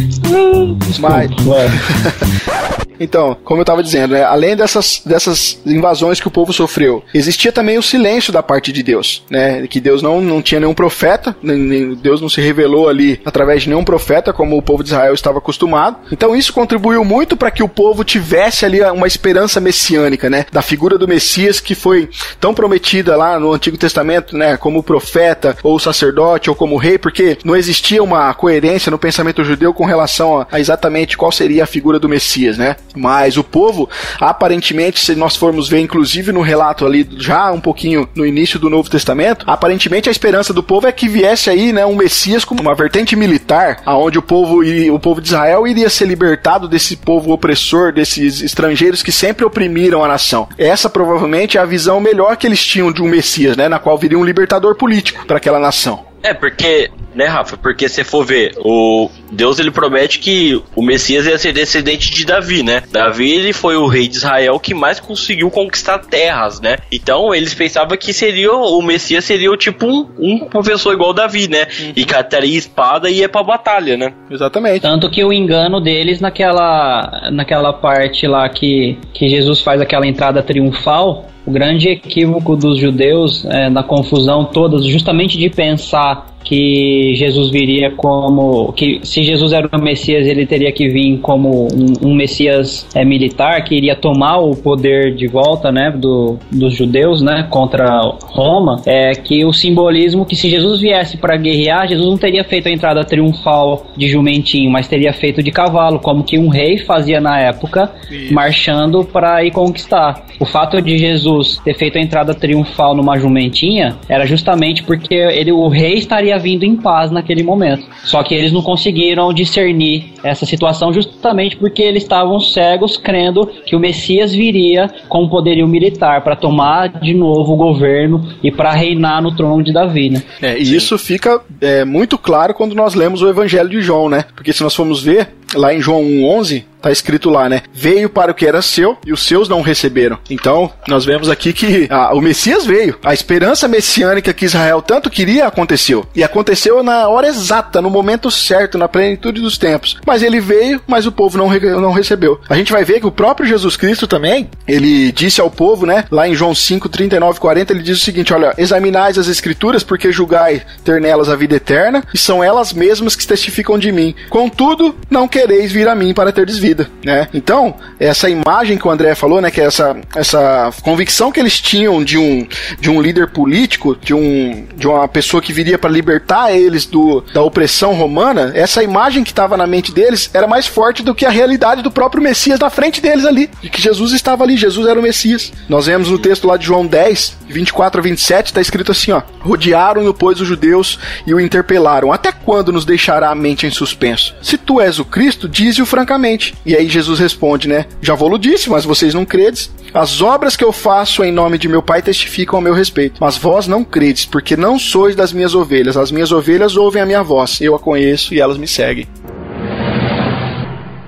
[SPEAKER 1] Mas, Então, como eu estava dizendo, né, além dessas, dessas invasões que o povo sofreu, existia também o silêncio da parte de Deus, né? Que Deus não, não tinha nenhum profeta, nem, nem- Deus não se revelou ali através de nenhum profeta, como o povo de Israel estava acostumado. Então isso contribuiu muito para que o povo tivesse ali uma esperança messiânica, né? Da figura do Messias que foi tão prometida lá no Antigo Testamento, né? Como profeta, ou sacerdote, ou como rei, porque não existia uma coerência no pensamento judeu com relação a, a exatamente qual seria a figura do Messias, né? Mas o povo, aparentemente, se nós formos ver, inclusive no relato ali, já um pouquinho no início do Novo Testamento, aparentemente a esperança do povo é que viesse aí, né, um Messias com uma vertente militar, aonde o povo, o povo de Israel iria ser libertado desse povo opressor, desses estrangeiros que sempre oprimiram a nação. Essa provavelmente é a visão melhor que eles tinham de um Messias, né, na qual viria um libertador político para aquela nação.
[SPEAKER 3] É, porque, né, Rafa? Porque se for ver, o Deus ele promete que o Messias ia ser descendente de Davi, né? Davi ele foi o rei de Israel que mais conseguiu conquistar terras, né? Então eles pensavam que seria o Messias seria tipo um, um professor igual Davi, né? E que teria espada e ia pra batalha, né?
[SPEAKER 1] Exatamente.
[SPEAKER 2] Tanto que o engano deles naquela, naquela parte lá que, que Jesus faz aquela entrada triunfal, o grande equívoco dos judeus é, na confusão toda, justamente de pensar que Jesus viria como que se Jesus era o Messias ele teria que vir como um, um Messias é, militar que iria tomar o poder de volta né do, dos judeus né contra Roma. É que o simbolismo que se Jesus viesse para guerrear Jesus não teria feito a entrada triunfal de jumentinho mas teria feito de cavalo como que um rei fazia na época marchando para ir conquistar. O fato de Jesus ter feito a entrada triunfal numa jumentinha era justamente porque ele o rei estaria vindo em paz naquele momento. Só que eles não conseguiram discernir essa situação justamente porque eles estavam cegos, crendo que o Messias viria com poderio militar para tomar de novo o governo e para reinar no trono de Davi, né?
[SPEAKER 1] É, e isso fica é, muito claro quando nós lemos o Evangelho de João, né? Porque se nós formos ver, lá em João 1,11, Tá escrito lá, né? Veio para o que era seu e os seus não receberam. Então, nós vemos aqui que ah, o Messias veio. A esperança messiânica que Israel tanto queria aconteceu. E aconteceu na hora exata, no momento certo, na plenitude dos tempos. Mas ele veio, mas o povo não, re- não recebeu. A gente vai ver que o próprio Jesus Cristo também, ele disse ao povo, né? Lá em João 5, 39 e 40, ele diz o seguinte: olha, examinais as escrituras, porque julgai ter nelas a vida eterna, e são elas mesmas que testificam de mim. Contudo, não quereis vir a mim para terdes né? Então, essa imagem que o André falou, né, que é essa, essa convicção que eles tinham de um, de um líder político, de, um, de uma pessoa que viria para libertar eles do, da opressão romana, essa imagem que estava na mente deles era mais forte do que a realidade do próprio Messias na frente deles ali, de que Jesus estava ali, Jesus era o Messias. Nós vemos no texto lá de João 10, 24 a 27, está escrito assim, ó: Rodearam-no, pois, os judeus e o interpelaram: Até quando nos deixará a mente em suspenso? Se tu és o Cristo, dize-o francamente. E aí Jesus responde, né? Já vou-lo disse, mas vocês não credes. As obras que eu faço em nome de meu Pai testificam a meu respeito. Mas vós não credes, porque não sois das minhas ovelhas. As minhas ovelhas ouvem a minha voz. Eu a conheço e elas me seguem.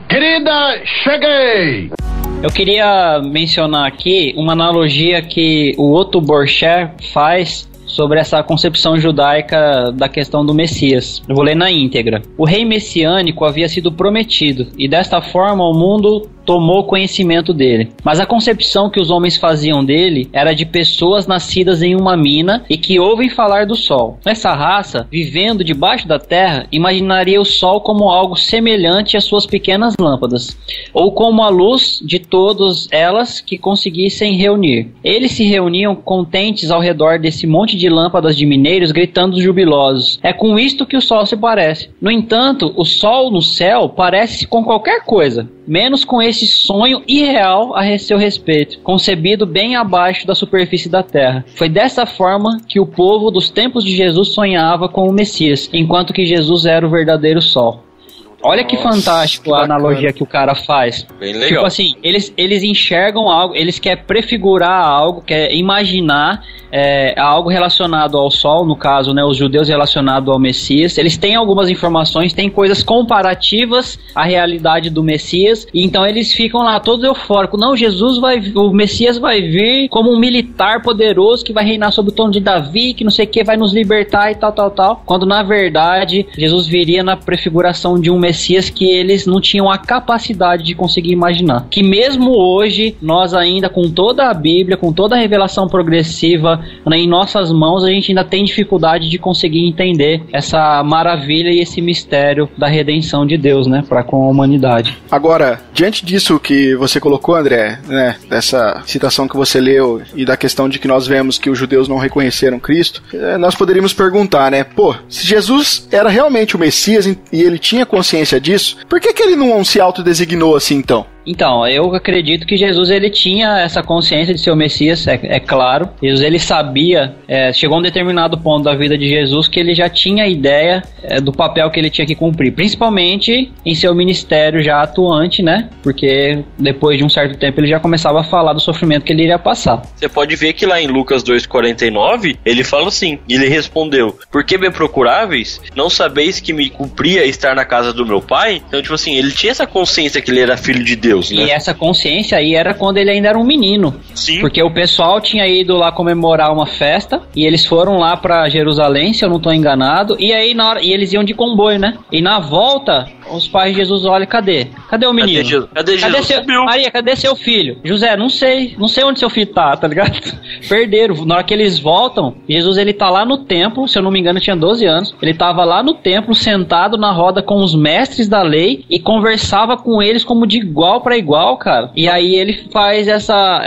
[SPEAKER 5] Querida, cheguei!
[SPEAKER 2] Eu queria mencionar aqui uma analogia que o Otto Borcher faz sobre essa concepção judaica da questão do Messias. Eu vou ler na íntegra. O rei messiânico havia sido prometido e desta forma o mundo tomou conhecimento dele. Mas a concepção que os homens faziam dele era de pessoas nascidas em uma mina e que ouvem falar do sol. Essa raça, vivendo debaixo da terra, imaginaria o sol como algo semelhante às suas pequenas lâmpadas, ou como a luz de todas elas que conseguissem reunir. Eles se reuniam contentes ao redor desse monte de lâmpadas de mineiros, gritando jubilosos. É com isto que o sol se parece. No entanto, o sol no céu parece com qualquer coisa, menos com esse sonho irreal a seu respeito, concebido bem abaixo da superfície da terra. Foi dessa forma que o povo dos tempos de Jesus sonhava com o Messias, enquanto que Jesus era o verdadeiro sol. Olha que
[SPEAKER 3] Nossa,
[SPEAKER 2] fantástico
[SPEAKER 1] que
[SPEAKER 2] a analogia que o cara faz.
[SPEAKER 3] Bem
[SPEAKER 2] Tipo
[SPEAKER 3] legal.
[SPEAKER 2] assim, eles, eles enxergam algo, eles querem prefigurar algo, quer imaginar é, algo relacionado ao sol, no caso, né, os judeus relacionados ao Messias. Eles têm algumas informações, têm coisas comparativas à realidade do Messias, e então eles ficam lá todos eufóricos. Não, Jesus vai, o Messias vai vir como um militar poderoso que vai reinar sobre o trono de Davi, que não sei o que, vai nos libertar e tal, tal, tal. Quando na verdade Jesus viria na prefiguração de um Messias que eles não tinham a capacidade de conseguir imaginar. Que mesmo hoje, nós ainda com toda a Bíblia, com toda a revelação progressiva né, em nossas mãos, a gente ainda tem dificuldade de conseguir entender essa maravilha e esse mistério da redenção de Deus, né, para com a humanidade.
[SPEAKER 1] Agora, diante disso que você colocou, André, né, dessa citação que você leu e da questão de que nós vemos que os judeus não reconheceram Cristo, eh, nós poderíamos perguntar, né, pô, se Jesus era realmente o Messias e ele tinha consciência disso, por que, que ele não se autodesignou assim então?
[SPEAKER 2] Então, eu acredito que Jesus ele tinha essa consciência de ser o Messias, é, é claro. Jesus ele sabia, é, chegou a um determinado ponto da vida de Jesus que ele já tinha ideia é, do papel que ele tinha que cumprir, principalmente em seu ministério já atuante, né? Porque depois de um certo tempo ele já começava a falar do sofrimento que ele iria passar.
[SPEAKER 3] Você pode ver que lá em Lucas 2,49, ele fala assim, ele respondeu, por que me procuráveis? Não sabeis que me cumpria estar na casa do meu pai? Então, tipo assim, ele tinha essa consciência que ele era filho de Deus,
[SPEAKER 2] E
[SPEAKER 3] né?
[SPEAKER 2] essa consciência aí era quando ele ainda era um menino.
[SPEAKER 3] Sim.
[SPEAKER 2] Porque o pessoal tinha ido lá comemorar uma festa e eles foram lá pra Jerusalém, se eu não tô enganado, e aí na hora, e eles iam de comboio, né? E na volta, os pais de Jesus olham, cadê? Cadê o menino?
[SPEAKER 3] Cadê Jesus? Cadê Jesus?
[SPEAKER 2] seu,
[SPEAKER 3] Sumiu.
[SPEAKER 2] Maria, cadê seu filho? José, não sei, não sei onde seu filho tá, tá ligado? Perderam. Na hora que eles voltam, Jesus ele tá lá no templo, se eu não me engano, tinha 12 anos. Ele tava lá no templo, sentado na roda com os mestres da lei e conversava com eles como de igual para igual, cara. E aí ele faz essa.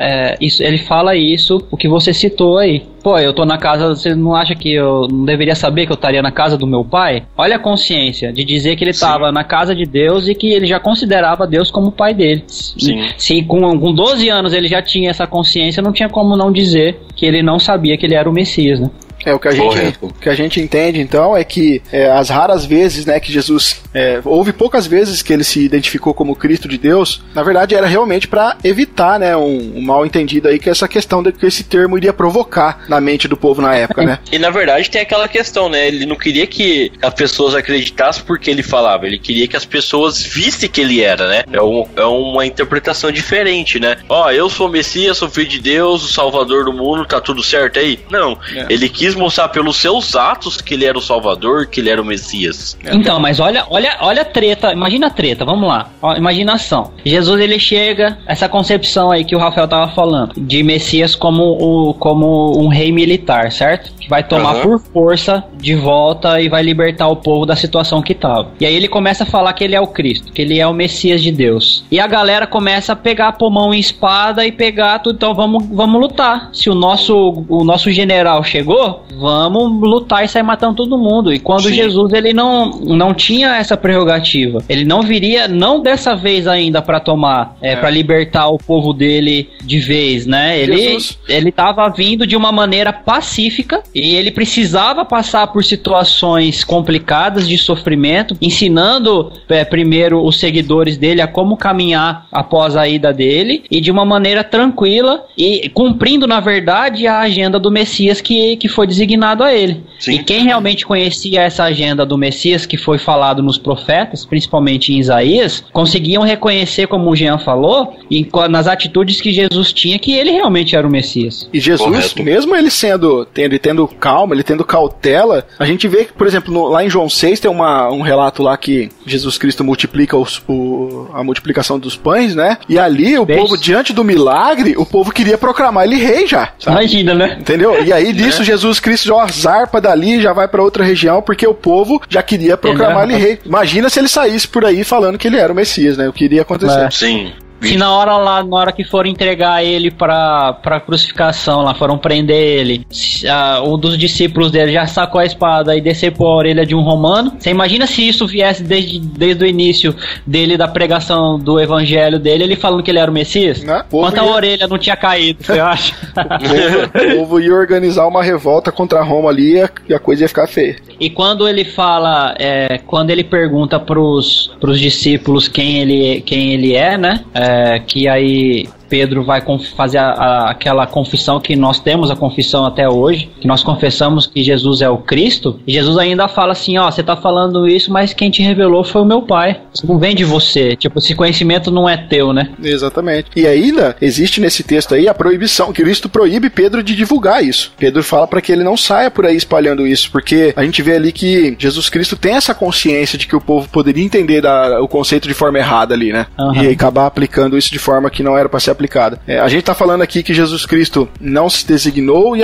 [SPEAKER 2] é, é, isso, ele fala isso, o que você citou aí. Pô, eu tô na casa, você não acha que eu não deveria saber que eu estaria na casa do meu pai? Olha a consciência de dizer que ele estava na casa de Deus e que ele já considerava Deus como o pai dele.
[SPEAKER 3] Sim.
[SPEAKER 2] Se com, com 12 anos ele já tinha essa consciência, não tinha como não dizer que ele não sabia que ele era o Messias, né?
[SPEAKER 1] É, o que a gente,
[SPEAKER 3] Correto.
[SPEAKER 1] que a gente entende, então, é que é, as raras vezes, né, que Jesus, é, houve poucas vezes que ele se identificou como Cristo de Deus, na verdade era realmente para evitar, né, um, um mal entendido aí, que essa questão de que esse termo iria provocar na mente do povo na época, né?
[SPEAKER 3] E na verdade tem aquela questão, né? Ele não queria que as pessoas acreditassem porque ele falava, ele queria que as pessoas vissem que ele era, né? É, um- é uma interpretação diferente, né? Ó, eu sou o Messias, sou filho de Deus, o Salvador do mundo, tá tudo certo aí? Não.
[SPEAKER 1] É.
[SPEAKER 3] Ele quis mostrar pelos seus atos que ele era o Salvador, que ele era o Messias.
[SPEAKER 2] Então, mas olha, olha, olha a treta, imagina a treta, vamos lá. Ó, imaginação. Jesus ele chega, essa concepção aí que o Rafael tava falando, de Messias como, o, como um rei militar, certo? Que vai tomar
[SPEAKER 3] Aham.
[SPEAKER 2] por força de volta e vai libertar o povo da situação que tava. E aí ele começa a falar que ele é o Cristo, que ele é o Messias de Deus. E a galera começa a pegar pulmão e espada e pegar tudo, então vamos, vamos lutar. Se o nosso, o nosso general chegou, vamos lutar e sair matando todo mundo. E quando
[SPEAKER 3] Sim.
[SPEAKER 2] Jesus ele não, não tinha essa prerrogativa, ele não viria, não dessa vez ainda pra tomar, é,
[SPEAKER 1] É.
[SPEAKER 2] para libertar o povo dele de vez, né? Ele
[SPEAKER 1] Jesus.
[SPEAKER 2] ele estava vindo de uma maneira pacífica e ele precisava passar por situações complicadas de sofrimento, ensinando é, primeiro os seguidores dele a como caminhar após a ida dele e de uma maneira tranquila e cumprindo, na verdade, a agenda do Messias que, que foi designado a ele.
[SPEAKER 3] Sim.
[SPEAKER 2] E quem realmente conhecia essa agenda do Messias que foi falado nos profetas, principalmente em Isaías, conseguiam reconhecer, como o Jean falou, e co- nas atitudes que Jesus tinha, que ele realmente era o Messias.
[SPEAKER 1] E Jesus,
[SPEAKER 3] Correto.
[SPEAKER 1] mesmo ele sendo, tendo, ele tendo calma, ele tendo cautela, a gente vê que, por exemplo, no- lá em João 6 tem uma, um relato lá que Jesus Cristo multiplica os- o- a multiplicação dos pães, né? E ali o
[SPEAKER 2] Peixes.
[SPEAKER 1] povo, diante do milagre, o povo queria proclamar ele rei já. sabe?
[SPEAKER 2] Imagina, né?
[SPEAKER 1] Entendeu? E aí disso Jesus Cristo já zarpa dali, já vai pra outra região, porque o povo já queria proclamar ele
[SPEAKER 2] Ele-
[SPEAKER 1] rei. Imagina se ele saísse por aí falando que ele era o Messias, né? O que iria acontecer.
[SPEAKER 2] É.
[SPEAKER 3] Sim.
[SPEAKER 2] Se na hora lá, na hora que foram entregar ele pra, pra crucificação, lá foram prender ele, ah, um dos discípulos dele já sacou a espada e decepou a orelha de um romano. Você imagina se isso viesse desde, desde o início dele, da pregação do evangelho dele, ele falando que ele era o Messias?
[SPEAKER 1] Né?
[SPEAKER 2] Quanta
[SPEAKER 1] ia-
[SPEAKER 2] orelha não tinha caído, você acha?
[SPEAKER 1] O povo, o povo ia organizar uma revolta contra Roma ali a, e a coisa ia ficar feia.
[SPEAKER 2] E quando ele fala, é, quando ele pergunta pros, pros discípulos quem ele, quem ele é, né? É, que aí Pedro vai fazer a- a- aquela confissão que nós temos, a confissão até hoje, que nós confessamos que Jesus é o Cristo. E Jesus ainda fala assim: Ó, você tá falando isso, mas quem te revelou foi o meu Pai. Isso não vem de você. Tipo, esse conhecimento não é teu, né?
[SPEAKER 1] Exatamente. E ainda existe nesse texto aí a proibição, que Cristo proíbe Pedro de divulgar isso. Pedro fala para que ele não saia por aí espalhando isso, porque a gente vê ali que Jesus Cristo tem essa consciência de que o povo poderia entender o conceito de forma errada ali, né?
[SPEAKER 2] Aham.
[SPEAKER 1] E acabar aplicando isso de forma que não era para ser aplicada. É, a gente tá falando aqui que Jesus Cristo não se designou,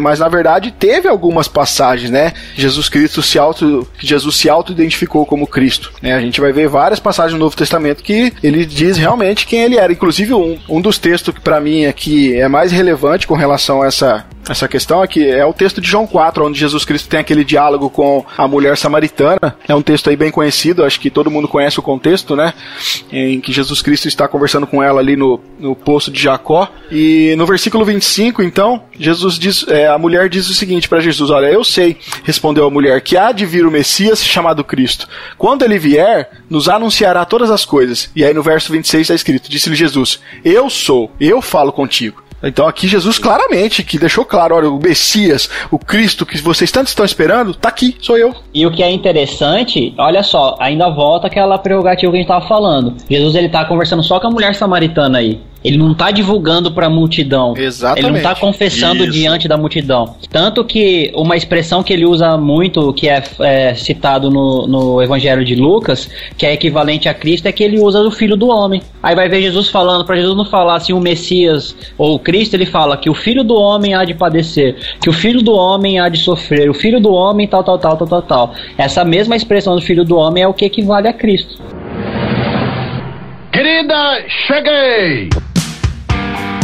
[SPEAKER 1] mas na verdade teve algumas passagens, né? Jesus Cristo se auto, Jesus se auto-identificou como Cristo. Né? A gente vai ver várias passagens no Novo Testamento que ele diz realmente quem ele era. Inclusive um, um dos textos que para mim aqui é mais relevante com relação a essa essa questão é que é o texto de João 4, onde Jesus Cristo tem aquele diálogo com a mulher samaritana. É um texto aí bem conhecido, acho que todo mundo conhece o contexto, né? Em que Jesus Cristo está conversando com ela ali no, no poço de Jacó. E no versículo 25, então, Jesus diz, é, a mulher diz o seguinte para Jesus: Olha, eu sei, respondeu a mulher, que há de vir o Messias chamado Cristo. Quando ele vier, nos anunciará todas as coisas. E aí no verso 26 está escrito: Disse-lhe Jesus: Eu sou, eu falo contigo. Então aqui Jesus claramente que deixou claro, olha, o Messias, o Cristo que vocês tanto estão esperando, tá aqui, sou eu.
[SPEAKER 2] E o que é interessante, olha só, ainda volta aquela prerrogativa que a gente tava falando. Jesus ele tá conversando só com a mulher samaritana aí. Ele não tá divulgando pra multidão.
[SPEAKER 1] Exatamente.
[SPEAKER 2] Ele não tá confessando
[SPEAKER 3] Isso.
[SPEAKER 2] diante da multidão. Tanto que uma expressão que ele usa muito, que é, é, citado no, no Evangelho de Lucas, que é equivalente a Cristo, é que ele usa o Filho do Homem. Aí vai ver Jesus falando, pra Jesus não falar assim o Messias ou o Cristo, ele fala que o Filho do Homem há de padecer, que o Filho do Homem há de sofrer, o Filho do Homem tal, tal, tal, tal, tal, tal. Essa mesma expressão do Filho do Homem é o que equivale a Cristo.
[SPEAKER 5] Querida, cheguei!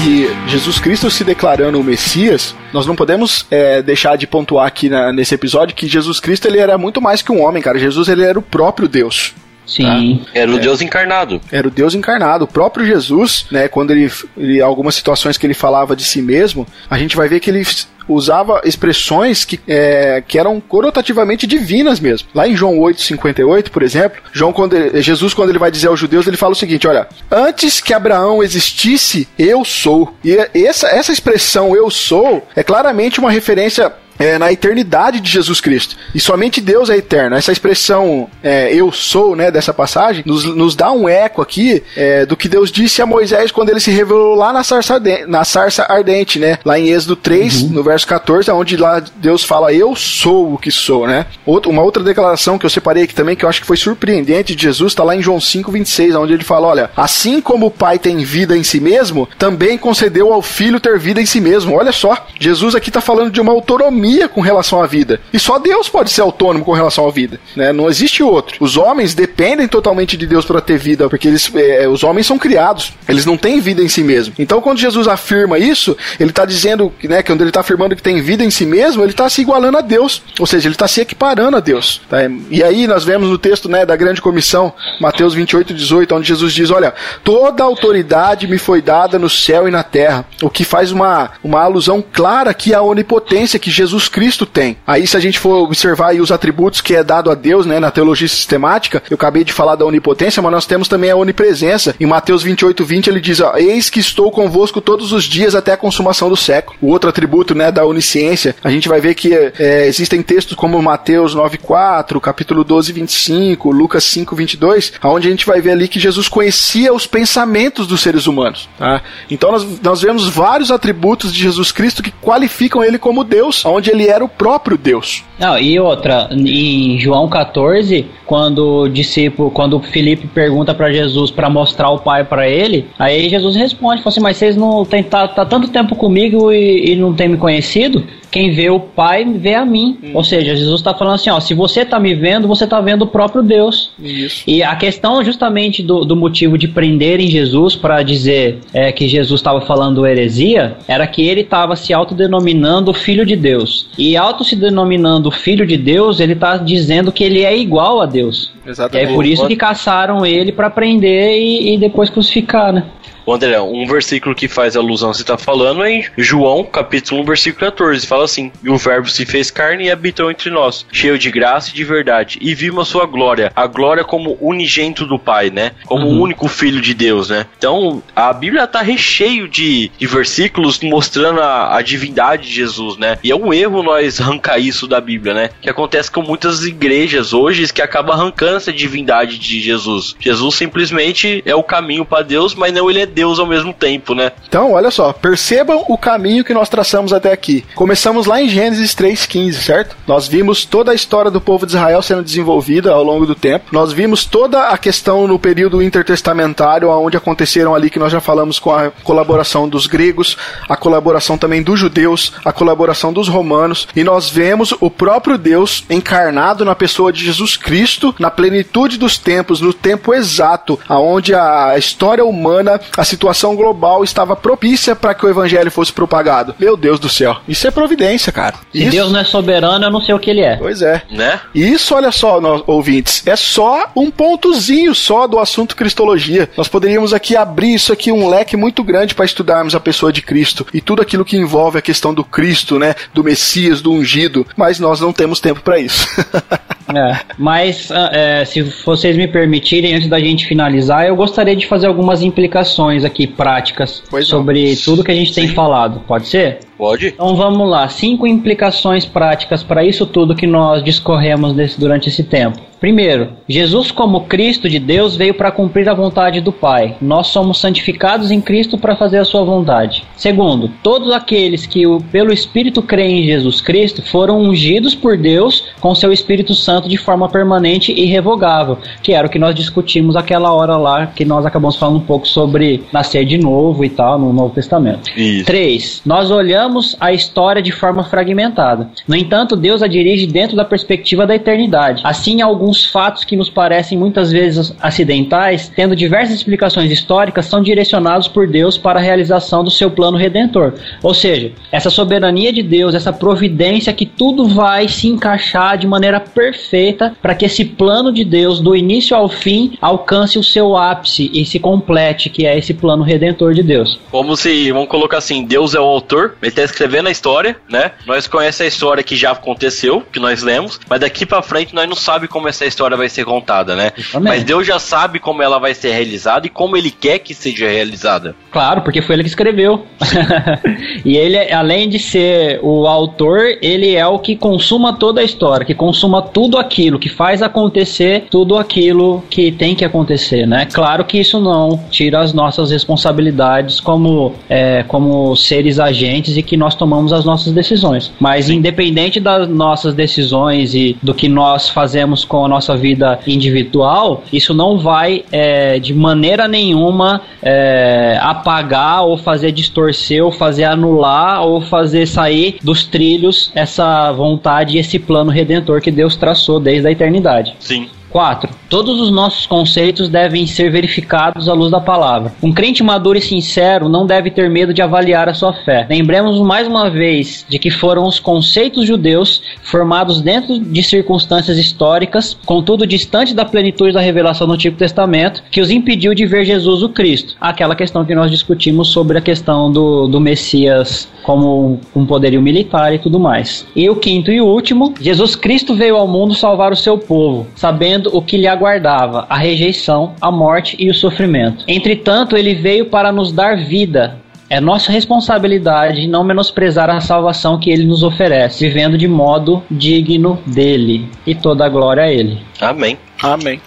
[SPEAKER 1] E Jesus Cristo se declarando o Messias, nós não podemos é, deixar de pontuar aqui na- nesse episódio que Jesus Cristo ele era muito mais que um homem, cara. Jesus ele era o próprio Deus.
[SPEAKER 2] Sim.
[SPEAKER 3] Era o Deus encarnado.
[SPEAKER 1] Era o Deus encarnado. O próprio Jesus, né, quando ele, ele algumas situações que ele falava de si mesmo, a gente vai ver que ele usava expressões que, é, que eram conotativamente divinas mesmo. Lá em João 8,58, por exemplo, João, quando ele- Jesus, quando ele vai dizer aos judeus, ele fala o seguinte: olha, antes que Abraão existisse, eu sou. E essa, essa expressão eu sou é claramente uma referência é, na eternidade de Jesus Cristo. E somente Deus é eterno. Essa expressão é, eu sou, né, dessa passagem, nos, nos dá um eco aqui é, do que Deus disse a Moisés quando ele se revelou lá na sarça, arde- na sarça ardente, né? Lá em Êxodo 3, no verso 14, onde lá Deus fala eu sou o que sou, né? Outra, uma outra declaração que eu separei aqui também, que eu acho que foi surpreendente de Jesus, está lá em João 5, 26, onde ele fala, olha, assim como o Pai tem vida em si mesmo, também concedeu ao Filho ter vida em si mesmo. Olha só, Jesus aqui está falando de uma autonomia com relação à vida. E só Deus pode ser autônomo com relação à vida, né? Não existe outro. Os homens dependem totalmente de Deus para ter vida, porque eles, é, os homens são criados, eles não têm vida em si mesmo. Então, quando Jesus afirma isso, ele está dizendo, né, que quando ele está afirmando que tem vida em si mesmo, ele está se igualando a Deus, ou seja, ele está se equiparando a Deus. tá? E aí nós vemos no texto, né, da grande comissão, Mateus 28, 18, onde Jesus diz, olha, toda autoridade me foi dada no céu e na terra, o que faz uma, uma alusão clara aqui à onipotência que Jesus Cristo tem. Aí se a gente for observar os atributos que é dado a Deus, né, na teologia sistemática, eu acabei de falar da onipotência, mas nós temos também a onipresença. Em Mateus 28, 20 ele diz, ó, eis que estou convosco todos os dias até a consumação do século. O outro atributo, né, da onisciência, a gente vai ver que é, existem textos como Mateus 9:4, capítulo 12, 25, Lucas 5, 22, onde a gente vai ver ali que Jesus conhecia os pensamentos dos seres humanos. Tá? Então nós, nós vemos vários atributos de Jesus Cristo que qualificam ele como Deus, onde ele era o próprio Deus.
[SPEAKER 2] Não, e outra, em João 14, quando o discípulo, quando Felipe pergunta pra Jesus pra mostrar o Pai pra ele, aí Jesus responde, fala assim, mas vocês não tem tá, tá tanto tempo comigo e, e não tem me conhecido? Quem vê o Pai vê a mim. Ou seja, Jesus está falando assim, ó, se você tá me vendo, você tá vendo o próprio Deus.
[SPEAKER 1] Isso.
[SPEAKER 2] E a questão justamente do, do motivo de prenderem Jesus para dizer é, que Jesus estava falando heresia era que ele estava se autodenominando filho de Deus. E auto se denominando filho de Deus, ele está dizendo que ele é igual a Deus. E
[SPEAKER 1] Exatamente.
[SPEAKER 2] é por isso que caçaram ele para prender e, e depois crucificar, né?
[SPEAKER 3] Ô, André, um versículo que faz alusão você tá falando é em João, capítulo 1, versículo 14. Fala assim: E o verbo se fez carne e habitou entre nós, cheio de graça e de verdade. E vimos a sua glória, a glória como unigento do Pai, né? Como o único filho de Deus, né? Então, a Bíblia tá recheio de, de versículos mostrando a, a divindade de Jesus, né? E é um erro nós arrancar isso da Bíblia, né? Que acontece com muitas igrejas hoje que acabam arrancando essa divindade de Jesus. Jesus simplesmente é o caminho para Deus, mas não ele é Deus ao mesmo tempo, né?
[SPEAKER 1] Então, olha só, percebam o caminho que nós traçamos até aqui. Começamos lá em Gênesis 3:15, certo? Nós vimos toda a história do povo de Israel sendo desenvolvida ao longo do tempo. Nós vimos toda a questão no período intertestamentário, onde aconteceram ali que nós já falamos com a colaboração dos gregos, a colaboração também dos judeus, a colaboração dos romanos, e nós vemos o próprio Deus encarnado na pessoa de Jesus Cristo, na plenitude dos tempos, no tempo exato, aonde a história humana, a situação global estava propícia para que o evangelho fosse propagado. Meu Deus do céu, isso é providência, cara.
[SPEAKER 2] Se
[SPEAKER 1] Isso,
[SPEAKER 2] Deus não é soberano, eu não sei o que ele é.
[SPEAKER 1] Pois é.
[SPEAKER 3] Né?
[SPEAKER 1] Isso, olha só, nós, ouvintes, é só um pontozinho só do assunto cristologia. Nós poderíamos aqui abrir isso aqui um leque muito grande para estudarmos a pessoa de Cristo e tudo aquilo que envolve a questão do Cristo, né, do Messias, do ungido, mas nós não temos tempo para isso.
[SPEAKER 2] É, mas ah, é, se vocês me permitirem, antes da gente finalizar, eu gostaria de fazer algumas implicações aqui práticas
[SPEAKER 1] Pois não.
[SPEAKER 2] sobre tudo que a gente tem falado. Pode ser?
[SPEAKER 3] Pode?
[SPEAKER 2] Então vamos lá, cinco implicações práticas para isso tudo que nós discorremos desse- durante esse tempo. Primeiro, Jesus, como Cristo de Deus, veio para cumprir a vontade do Pai. Nós somos santificados em Cristo para fazer a sua vontade. Segundo, todos aqueles que pelo Espírito creem em Jesus Cristo foram ungidos por Deus com seu Espírito Santo de forma permanente e irrevogável, que era o que nós discutimos aquela hora lá, que nós acabamos falando um pouco sobre nascer de novo e tal no Novo Testamento.
[SPEAKER 3] Isso.
[SPEAKER 2] 3. Nós olhamos a história de forma fragmentada. No entanto, Deus a dirige dentro da perspectiva da eternidade. Assim, alguns fatos que nos parecem muitas vezes acidentais, tendo diversas explicações históricas, são direcionados por Deus para a realização do seu plano redentor. Ou seja, essa soberania de Deus, essa providência que tudo vai se encaixar de maneira perfeita para que esse plano de Deus, do início ao fim, alcance o seu ápice e se complete, que é esse plano redentor de Deus.
[SPEAKER 3] Como se, vamos colocar assim, Deus é o autor, ele tá escrevendo a história, né? Nós conhecemos a história que já aconteceu, que nós lemos, mas daqui pra frente nós não sabe como essa história vai ser contada, né? Mas Deus já sabe como ela vai ser realizada e como ele quer que seja realizada.
[SPEAKER 2] Claro, porque foi ele que escreveu. e ele, além de ser o autor, ele é o que consuma toda a história, que consuma tudo aquilo, que faz acontecer tudo aquilo que tem que acontecer, né? Claro que isso não tira as nossas responsabilidades como, é, como seres agentes e que nós tomamos as nossas decisões. Mas independente das nossas decisões e do que nós fazemos com a nossa vida individual, isso não vai é, de maneira nenhuma é, apagar ou fazer distorcer ou fazer anular ou fazer sair dos trilhos essa vontade e esse plano redentor que Deus traçou desde a eternidade.
[SPEAKER 3] Sim.
[SPEAKER 2] 4. Todos os nossos conceitos devem ser verificados à luz da palavra. Um crente maduro e sincero não deve ter medo de avaliar a sua fé. Lembremos mais uma vez de que foram os conceitos judeus, formados dentro de circunstâncias históricas, contudo distante da plenitude da revelação do Antigo Testamento, que os impediu de ver Jesus o Cristo. Aquela questão que nós discutimos sobre a questão do, do Messias como um poderio militar e tudo mais. E o quinto e último, Jesus Cristo veio ao mundo salvar o seu povo, sabendo o que lhe aguardava, a rejeição, a morte e o sofrimento. Entretanto, ele veio para nos dar vida, é nossa responsabilidade não menosprezar a salvação que ele nos oferece, vivendo de modo digno dele. E toda a glória a ele.
[SPEAKER 3] Amém.
[SPEAKER 1] Amém.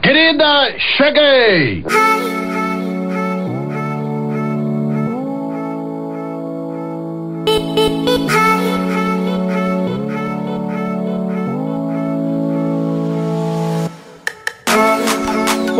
[SPEAKER 5] Querida, cheguei!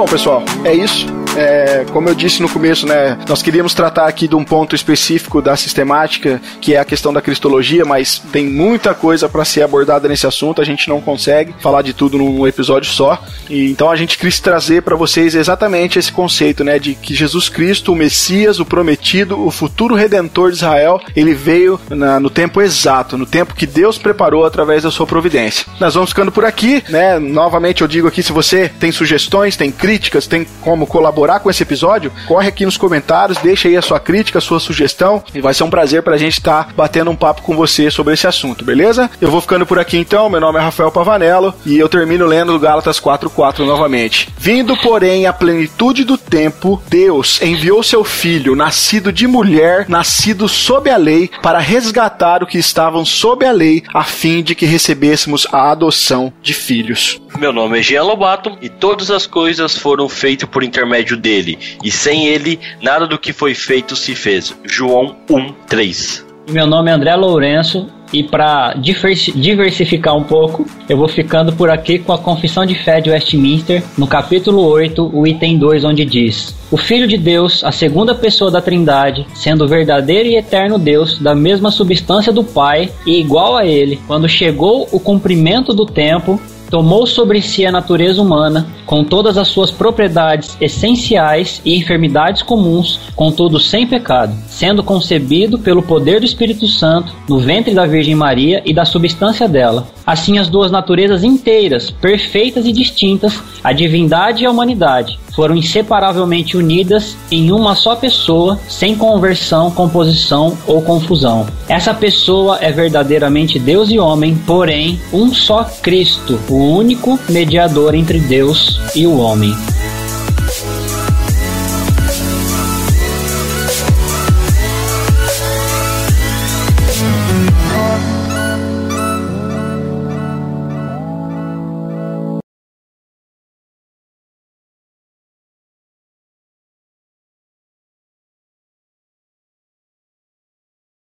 [SPEAKER 1] Bom, pessoal, é isso. É, como eu disse no começo, né, nós queríamos tratar aqui de um ponto específico da sistemática, que é a questão da cristologia, mas tem muita coisa para ser abordada nesse assunto, a gente não consegue falar de tudo num episódio só. E então a gente quis trazer para vocês exatamente esse conceito, né, de que Jesus Cristo, o Messias, o prometido, o futuro redentor de Israel, ele veio na- no tempo exato, no tempo que Deus preparou através da sua providência. Nós vamos ficando por aqui, né? Novamente eu digo aqui, se você tem sugestões, tem críticas, tem como colaborar com esse episódio, corre aqui nos comentários, deixa aí a sua crítica, a sua sugestão, e vai ser um prazer pra gente estar batendo um papo com você sobre esse assunto, beleza? Eu vou ficando por aqui então, meu nome é Rafael Pavanello, e eu termino lendo Gálatas 4:4 novamente. Vindo, porém, a plenitude do tempo, Deus enviou seu filho, nascido de mulher, nascido sob a lei, para resgatar o que estavam sob a lei, a fim de que recebêssemos a adoção de filhos.
[SPEAKER 3] Meu nome é Jean Lobato e todas as coisas foram feitas por intermédio dele, e sem ele nada do que foi feito se fez. João 1:3.
[SPEAKER 2] Meu nome é André Lourenço e para diversificar um pouco, eu vou ficando por aqui com a Confissão de Fé de Westminster, no capítulo 8, o item 2, onde diz: O Filho de Deus, a segunda pessoa da Trindade, sendo verdadeiro e eterno Deus, da mesma substância do Pai e igual a ele, quando chegou o cumprimento do tempo, tomou sobre si a natureza humana, com todas as suas propriedades essenciais e enfermidades comuns, contudo sem pecado, sendo concebido pelo poder do Espírito Santo no ventre da Virgem Maria e da substância dela. Assim, as duas naturezas inteiras, perfeitas e distintas, a divindade e a humanidade, foram inseparavelmente unidas em uma só pessoa, sem conversão, composição ou confusão. Essa pessoa é verdadeiramente Deus e homem, porém, um só Cristo, o único mediador entre Deus e o homem.